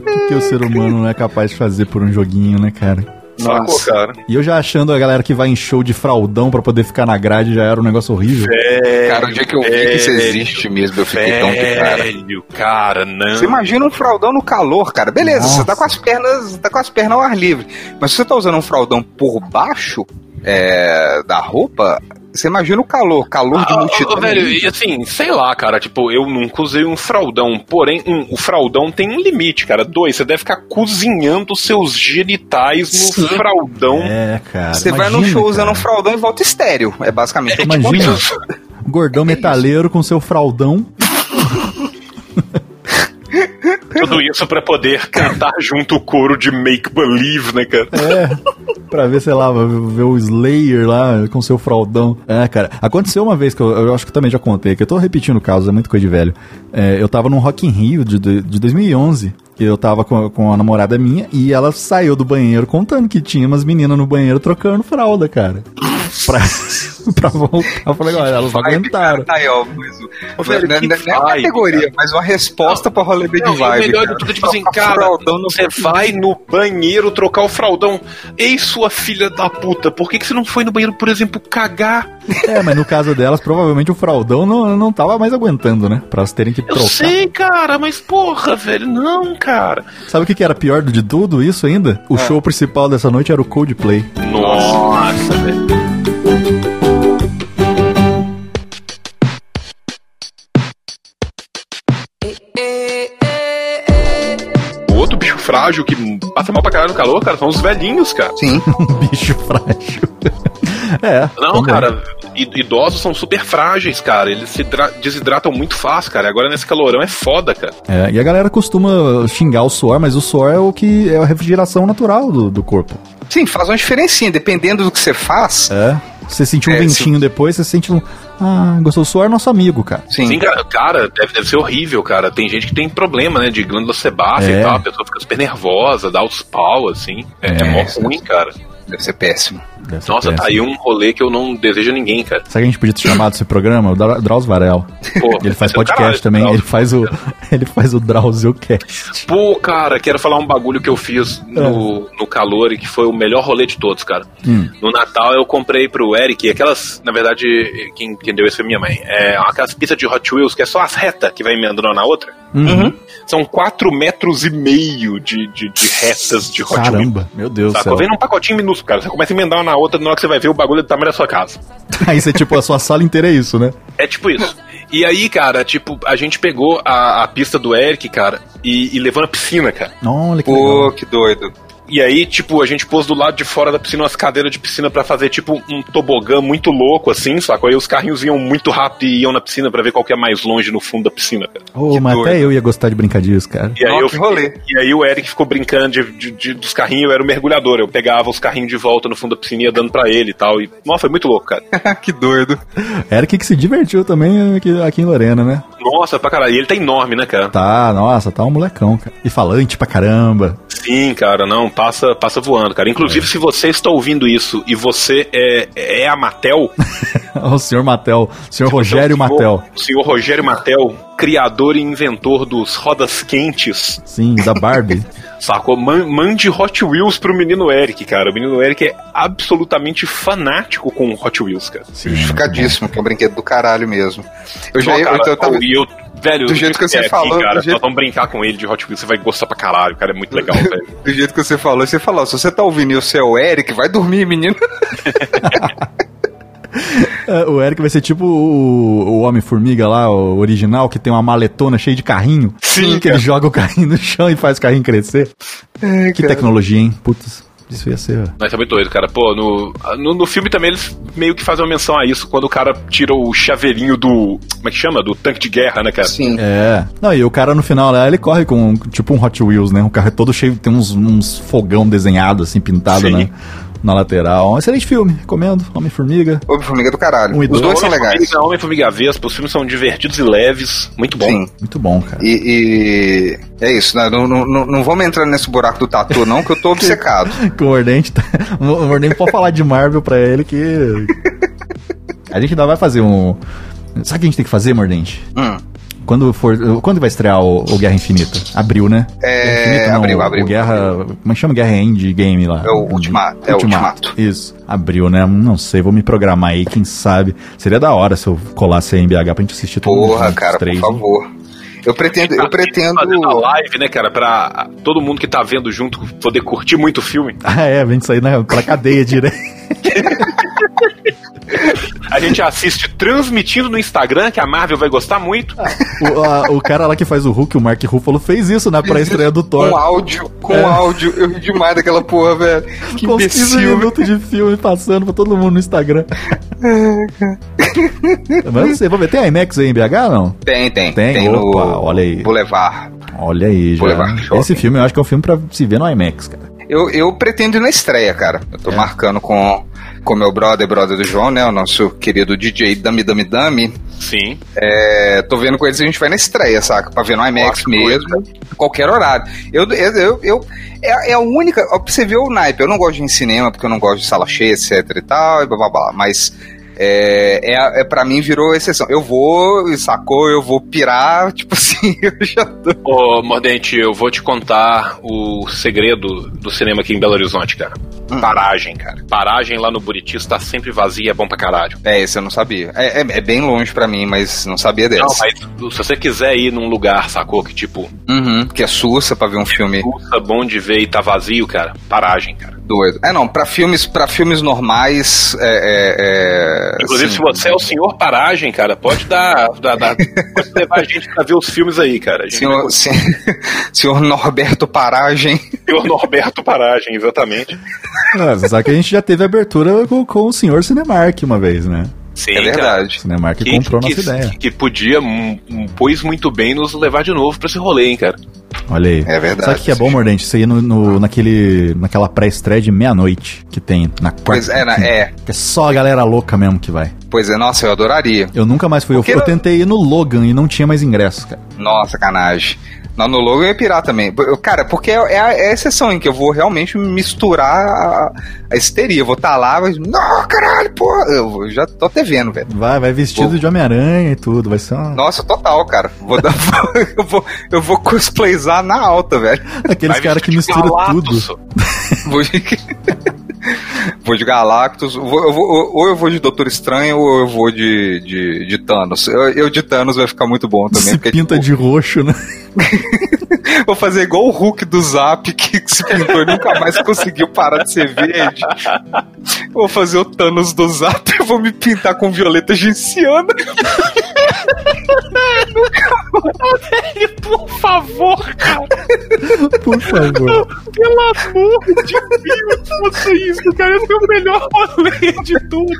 S1: O que o ser humano não é capaz de fazer por um joguinho, né, cara?
S5: Sacou,
S2: Nossa.
S5: cara?
S1: E eu já achando a galera que vai em show de fraldão pra poder ficar na grade já era um negócio horrível.
S5: É,
S2: Cara, o dia que eu vi que isso existe mesmo, eu fiquei tão de cara.
S5: Velho, cara, não.
S2: Você imagina um fraldão no calor, cara. Beleza,
S1: Nossa.
S2: você tá com as pernas, tá com as pernas ao ar livre. Mas se você tá usando um fraldão por baixo é, da roupa, você imagina o calor, calor de
S5: Ah,
S2: multidão.
S5: velho, e assim, sei lá, cara, tipo, eu nunca usei um fraldão, porém, um, o fraldão tem um limite, cara. Dois, você deve ficar cozinhando seus genitais no
S2: Sim.
S5: fraldão.
S1: É, cara.
S2: Você vai num
S1: imagina,
S2: show usando
S1: cara.
S2: um fraldão e volta estéreo. É basicamente o que
S1: Imagina. Gordão metaleiro com seu fraldão.
S5: Tudo isso pra poder cantar junto o coro de Make Believe, né, cara?
S1: É, pra ver, sei lá, ver o Slayer lá com seu fraldão. É, cara, aconteceu uma vez que eu, eu acho que também já contei, que eu tô repetindo o caso, é muito coisa de velho. É, eu tava num Rock in Rio de, de, de 2011, que eu tava com, com a namorada minha, e ela saiu do banheiro contando que tinha umas meninas no banheiro trocando fralda, cara. Pra, pra voltar. Eu falei, olha, elas não aguentaram.
S2: Tá aí, ó, mas o-
S5: Ô, velho,
S2: não,
S5: que
S2: não é a
S5: vibe,
S2: categoria,
S5: cara.
S2: mas uma resposta pra rolê big
S5: Não, e o
S2: vibe.
S5: melhor
S2: cara.
S5: de tudo é tipo assim, cara, você vai no banheiro trocar o fraldão. Ei, sua filha da puta, por que, que você não foi no banheiro, por exemplo, cagar?
S1: É, mas no caso delas, provavelmente o fraldão não, não tava mais aguentando, né? Pra elas terem que
S5: Eu
S1: trocar.
S5: sei, cara, mas porra, velho, não, cara.
S1: Sabe o que, que era pior de tudo isso ainda? O show principal dessa noite era o Coldplay.
S5: Nossa, velho. Frágil que passa mal pra caralho no calor, cara, são os velhinhos, cara.
S2: Sim.
S1: Um bicho frágil. é.
S5: Não,
S1: também.
S5: cara, idosos são super frágeis, cara. Eles se dra- desidratam muito fácil, cara. E agora nesse calorão é foda, cara.
S1: É, e a galera costuma xingar o suor, mas o suor é o que é a refrigeração natural do, do corpo.
S2: Sim, faz uma diferencinha. Dependendo do que você faz.
S1: É. Você sente um
S2: É,
S1: ventinho depois, você sente um. Ah, gostou? O suor é nosso amigo, cara.
S2: Sim.
S5: Sim, cara, deve, deve ser horrível, cara. Tem gente que tem problema, né, de glândula sebácea
S1: É.
S5: e tal. A pessoa fica super nervosa, dá os pau, assim. É, é,
S1: É,
S5: mó ruim, cara.
S2: Deve ser péssimo.
S1: Ser
S5: Nossa, tá
S1: péssimo.
S5: aí um rolê que eu não desejo a ninguém, cara.
S1: Sabe o que a gente podia ter chamado esse programa? O Dra- Drauzio Varel.
S5: Pô,
S1: Ele faz
S5: é
S1: podcast
S5: caralho,
S1: também,
S5: Drauzio.
S1: ele faz o. Ele faz o DrauzioCast.
S5: Pô, cara, quero falar um bagulho que eu fiz no, no calor e que foi o melhor rolê de todos, cara.
S1: Hum.
S5: No Natal eu comprei pro Eric aquelas, na verdade, quem, quem deu isso foi minha mãe. É aquelas pistas de Hot Wheels que é só as retas que vai emendando uma na outra.
S1: Uhum.
S5: São 4 metros e meio de, de, de retas de Hot Wheels.
S1: Caramba, meu Deus do
S5: Sacou? Vem num pacotinho minúsculo, cara. Você começa a emendar uma na outra, na hora que você vai ver o bagulho do tamanho da sua casa.
S1: Aí você, tipo, a sua sala inteira é isso, né?
S5: É tipo isso. E aí, cara, tipo, a gente pegou a, a pista do Eric, cara, e, e levou na piscina, cara.
S1: Olha que
S2: Pô,
S1: legal.
S2: que doido.
S5: E aí, tipo, a gente pôs do lado de fora da piscina umas cadeiras de piscina pra fazer, tipo, um tobogã muito louco, assim, sacou? Aí os carrinhos iam muito rápido e iam na piscina pra ver qual que é mais longe no fundo da piscina, cara.
S1: Ô, mas
S2: doido.
S1: até eu ia gostar de brincar disso, cara.
S5: E aí, eu
S2: que
S5: fiquei-
S2: rolê.
S5: e aí o Eric ficou brincando de, de- de- dos carrinhos, eu era o mergulhador. Eu pegava os carrinhos de volta no fundo da piscina e ia dando pra ele e tal. E, nossa, foi muito louco, cara.
S2: que doido.
S1: Eric que se divertiu também aqui, aqui em Lorena, né?
S5: Nossa, pra caralho. E ele tá enorme, né, cara?
S1: Tá, nossa, tá um molecão, cara. E falante pra caramba.
S5: Sim, cara, não, passa, passa voando, cara. Inclusive, se você está ouvindo isso e você é, é a Matel,
S1: o senhor Matel, o senhor Rogério
S5: Então, o
S1: Matel.
S5: senhor- O senhor Rogério Matel, criador e inventor dos rodas quentes,
S1: Sim, da Barbie.
S5: sacou? Man- Mande Hot Wheels pro menino Eric, cara. O menino Eric é absolutamente fanático com Hot Wheels, cara.
S2: Justificadíssimo, que é um brinquedo do caralho mesmo. Eu já
S5: Só,
S2: eu,
S5: cara,
S2: eu, tava-
S5: eu, velho,
S2: do jeito que você
S5: é
S2: falou,
S5: cara,
S2: do jeito-
S5: nós vamos brincar com ele de Hot Wheels, você vai gostar pra caralho, cara, é muito legal, velho.
S2: do jeito que você falou, você falou, se você tá ouvindo e você é o Eric, vai dormir, menino.
S1: É, o Eric vai ser tipo o, o Homem-Formiga lá, o original, que tem uma maletona cheia de carrinho.
S5: Sim,
S1: Que ele joga o carrinho no chão e faz o carrinho crescer. que tecnologia, hein? Putz, isso ia ser.
S5: Mas tá muito doido, cara. Pô, no, no, no filme também eles meio que fazem uma menção a isso, quando o cara tira o chaveirinho do. Como é que chama? Do tanque de guerra, né, cara?
S2: Sim.
S1: É. Não, e o cara no final lá, ele corre com tipo um Hot Wheels, né? O carro é todo cheio, tem uns, uns fogão desenhado, assim, pintado
S5: Sim.
S1: na, na lateral. Um excelente filme, recomendo. Homem-Formiga.
S2: Homem-Formiga do caralho.
S1: Um e
S2: Os
S1: dois.
S2: dois são legais.
S5: Homem-Formiga, Homem-Formiga Vespa, os filmes são divertidos e leves, muito bom.
S2: Sim.
S1: Muito bom, cara.
S2: E, e é isso, né? não, não, não, não vamos entrar nesse buraco do tatu, não, que eu tô obcecado.
S1: Com o Mordente, tá... o Mordente pode falar de Marvel pra ele que. A gente ainda vai fazer um. Sabe o que a gente tem que fazer, Mordente?
S2: Hum.
S1: Quando for. Quando vai estrear o, o Guerra Infinita? Abril, né?
S2: É,
S1: Infinita,
S2: abril, abril.
S1: O Guerra. Como é chama Guerra End Game lá?
S2: É o Ultimato, é o Ultimato.
S1: Isso. Abril, né? Não sei, vou me programar aí, quem sabe. Seria da hora se eu colasse aí em BH pra gente assistir todo mundo
S2: Porra,
S1: junto,
S2: cara,
S1: três,
S2: por
S1: né?
S2: favor. Eu pretendo, eu pretendo.
S5: Fazendo a live, né, cara, pra todo mundo que tá vendo junto poder curtir muito o filme.
S1: Ah, é, gente sair na, pra cadeia direto.
S5: A gente assiste transmitindo no Instagram, que a Marvel vai gostar muito.
S1: o, a- o cara lá que faz o Hulk, o Mark Ruffalo, fez isso na pré-estreia do Thor.
S2: Com áudio, com
S1: É.
S2: áudio. Eu ri demais daquela porra, velho. Que
S1: com uns 15
S2: imbecil.
S1: minutos de filme passando pra todo mundo no Instagram. Mas não sei, vamos ver. Tem IMAX aí em BH não?
S2: Tem, tem.
S1: Tem?
S2: no
S1: Opa, olha aí.
S2: Boulevard.
S1: Olha aí,
S2: Vou levar
S1: já.
S2: no shopping.
S1: Esse filme eu acho que é um filme pra se ver no IMAX, cara.
S2: Eu, eu pretendo ir na estreia, cara. Eu tô
S1: É.
S2: marcando com com meu brother, brother do João, né? O nosso querido DJ Dami Dami Dami.
S5: Sim.
S2: É, tô vendo com eles a gente vai na estreia, saca? Pra ver no IMAX
S5: Nossa,
S2: mesmo, qualquer horário. Eu, eu, eu, eu- é, é a única. ó, Pra você ver o naipe, eu não gosto de ir em cinema porque eu não gosto de sala cheia, etc e tal, e blá blá blá. Mas é, é, é pra mim virou exceção. Eu vou, sacou? Eu vou pirar, tipo assim, eu já tô.
S5: Ô, Mordente, eu vou te contar o segredo do cinema aqui em Belo Horizonte, cara.
S2: Hum.
S5: Paragem, cara. Paragem lá no Buriti está sempre vazia, é bom pra caralho.
S2: É, esse eu não sabia. É, é, é bem longe pra mim, mas não sabia dessa.
S5: Não, mas se você quiser ir num lugar, sacou? Que tipo,
S2: Uhum, que é sussa pra ver um filme
S5: puta bom de ver e tá vazio, cara. Paragem, cara.
S2: Doido. É, não, pra filmes, pra filmes normais, é... é, é,
S5: Inclusive,
S2: assim,
S5: se você é o senhor Paragem, cara, pode dar. dar, dar pode levar a gente pra ver os filmes aí, cara.
S2: Senhor, sen- senhor Norberto Paragem.
S5: Senhor Norberto Paragem, exatamente.
S1: Você sabe que a gente já teve abertura com, com o senhor Cinemark uma vez, né?
S5: Sim,
S2: É
S5: cara.
S2: verdade.
S1: O Cinemark comprou nossa ideia.
S5: Que, que podia, hum, hum, pois muito bem, nos levar de novo pra esse rolê, hein, cara.
S1: Olha aí.
S2: É verdade.
S1: Sabe o que é bom, Mordente? Você ir no, no- naquele, naquela pré-estreia de meia-noite que tem na quarta.
S2: Pois é, né? é.
S1: Que é só a galera louca mesmo que vai.
S2: Pois é, nossa, eu adoraria.
S1: Eu nunca mais fui. Eu, eu tentei ir no Logan e não tinha mais ingresso, cara.
S2: Nossa, sacanagem. Não, no logo eu ia pirar também. Eu- Cara, porque é é a, é a exceção em que eu vou realmente misturar a, a histeria. Eu vou estar lá, mas. Não, caralho, porra. Eu já tô até vendo, velho.
S1: Vai, vai vestido
S2: Pô.
S1: de Homem-Aranha e tudo. Vai ser uma...
S2: Nossa, total, cara. Vou dar, eu, vou, eu vou cosplayzar na alta, velho.
S1: aqueles caras que misturam tudo.
S2: Vou de, Galactus. Vou- eu vou- ou eu vou de Doutor Estranho ou eu vou de, de, de Thanos. Eu, eu de Thanos vai ficar muito bom também.
S1: Se
S2: porque,
S1: pinta
S2: tipo,
S1: de roxo, né?
S2: Vou fazer igual o Hulk do Zap que se pintou e nunca mais conseguiu parar de ser verde. Vou fazer o Thanos do Zap e vou me pintar com violeta genciana.
S5: Velho, por favor, cara.
S1: Por favor.
S5: Pelo amor de Deus, faça isso, cara. Esse é o melhor rolê de tudo.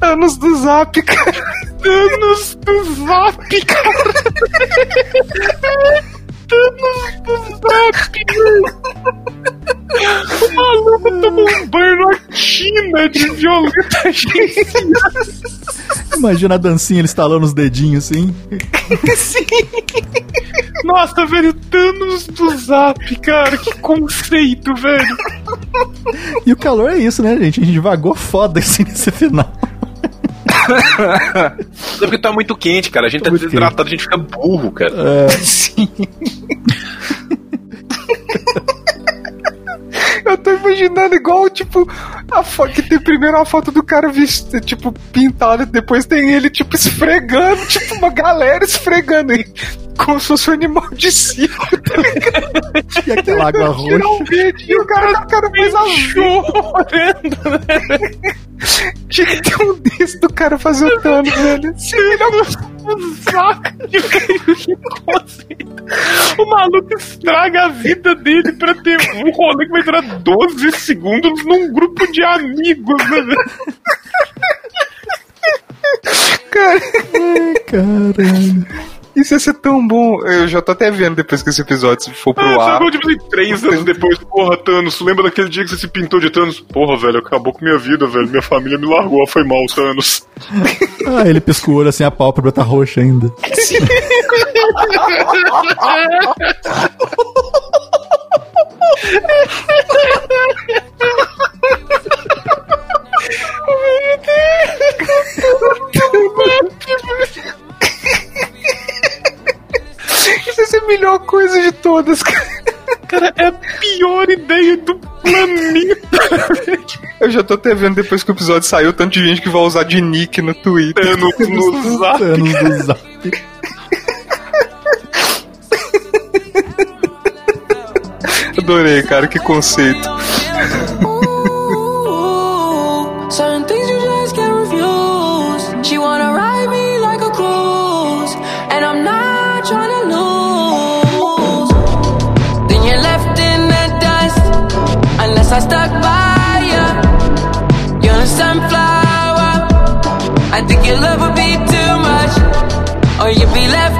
S2: Anos do Zap, cara.
S5: Anos do Zap, cara. Anos do Zap, O maluco tomou um banho na China de violeta, gente.
S1: Imagina a dancinha, ele estalando os dedinhos assim.
S5: Nossa, velho, Thanos do Zap, cara. Que conceito, velho.
S1: E o calor é isso, né, gente? A gente vagou foda assim nesse final.
S5: É porque tá muito quente, cara. A gente tá
S1: muito
S5: desidratado, a gente fica burro, cara.
S2: Sim. Eu tô imaginando igual, tipo, a foto que tem primeiro a foto do cara vestido, tipo, pintado, depois tem ele, tipo, esfregando, tipo, uma galera esfregando ele. Como se fosse um animal de circo, tá ligado?
S1: E aquela água
S2: Tirar
S1: roxa.
S2: um vídeo e o cara, o cara fez azul.
S5: Chorando, né?
S2: Tinha que ter um desse do cara fazer o Thanos, velho.
S5: O saco de que conceito. O maluco estraga a vida dele pra ter um rolê que vai durar 12 segundos num grupo de amigos, né? velho?
S2: Cara,
S1: Caralho.
S2: Isso ia ser tão bom. Eu já tô até vendo depois que esse episódio for pro
S5: Ah,
S2: ar.
S5: sabe, tipo três anos depois, porra, Thanos, lembra daquele dia que você se pintou de Thanos? Porra, velho, acabou com minha vida, velho. Minha família me largou, foi mal, Thanos.
S1: Ah, ele pisca o olho assim, a pálpebra tá roxa ainda.
S2: Isso ser a melhor coisa de todas, cara.
S5: Cara, é a pior ideia do planeta.
S2: Eu já tô até vendo depois que o episódio saiu, tanto de gente que vai usar de nick no Twitter.
S5: Thanos no zap.
S1: Thanos do zap.
S2: Adorei, cara, que conceito.
S6: Stuck by you. You're a sunflower. I think your love would be too much, or you'd be left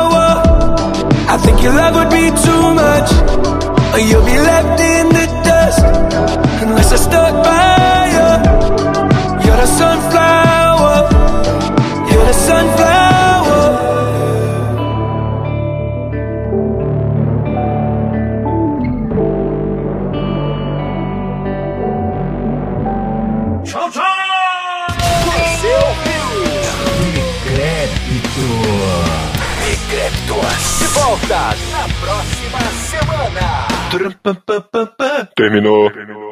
S7: Your love would be too much, or you'll be left in the dust unless I stuck by you. You're the sunflower. You're the sunflower.
S3: Volta na próxima semana.
S5: Terminou.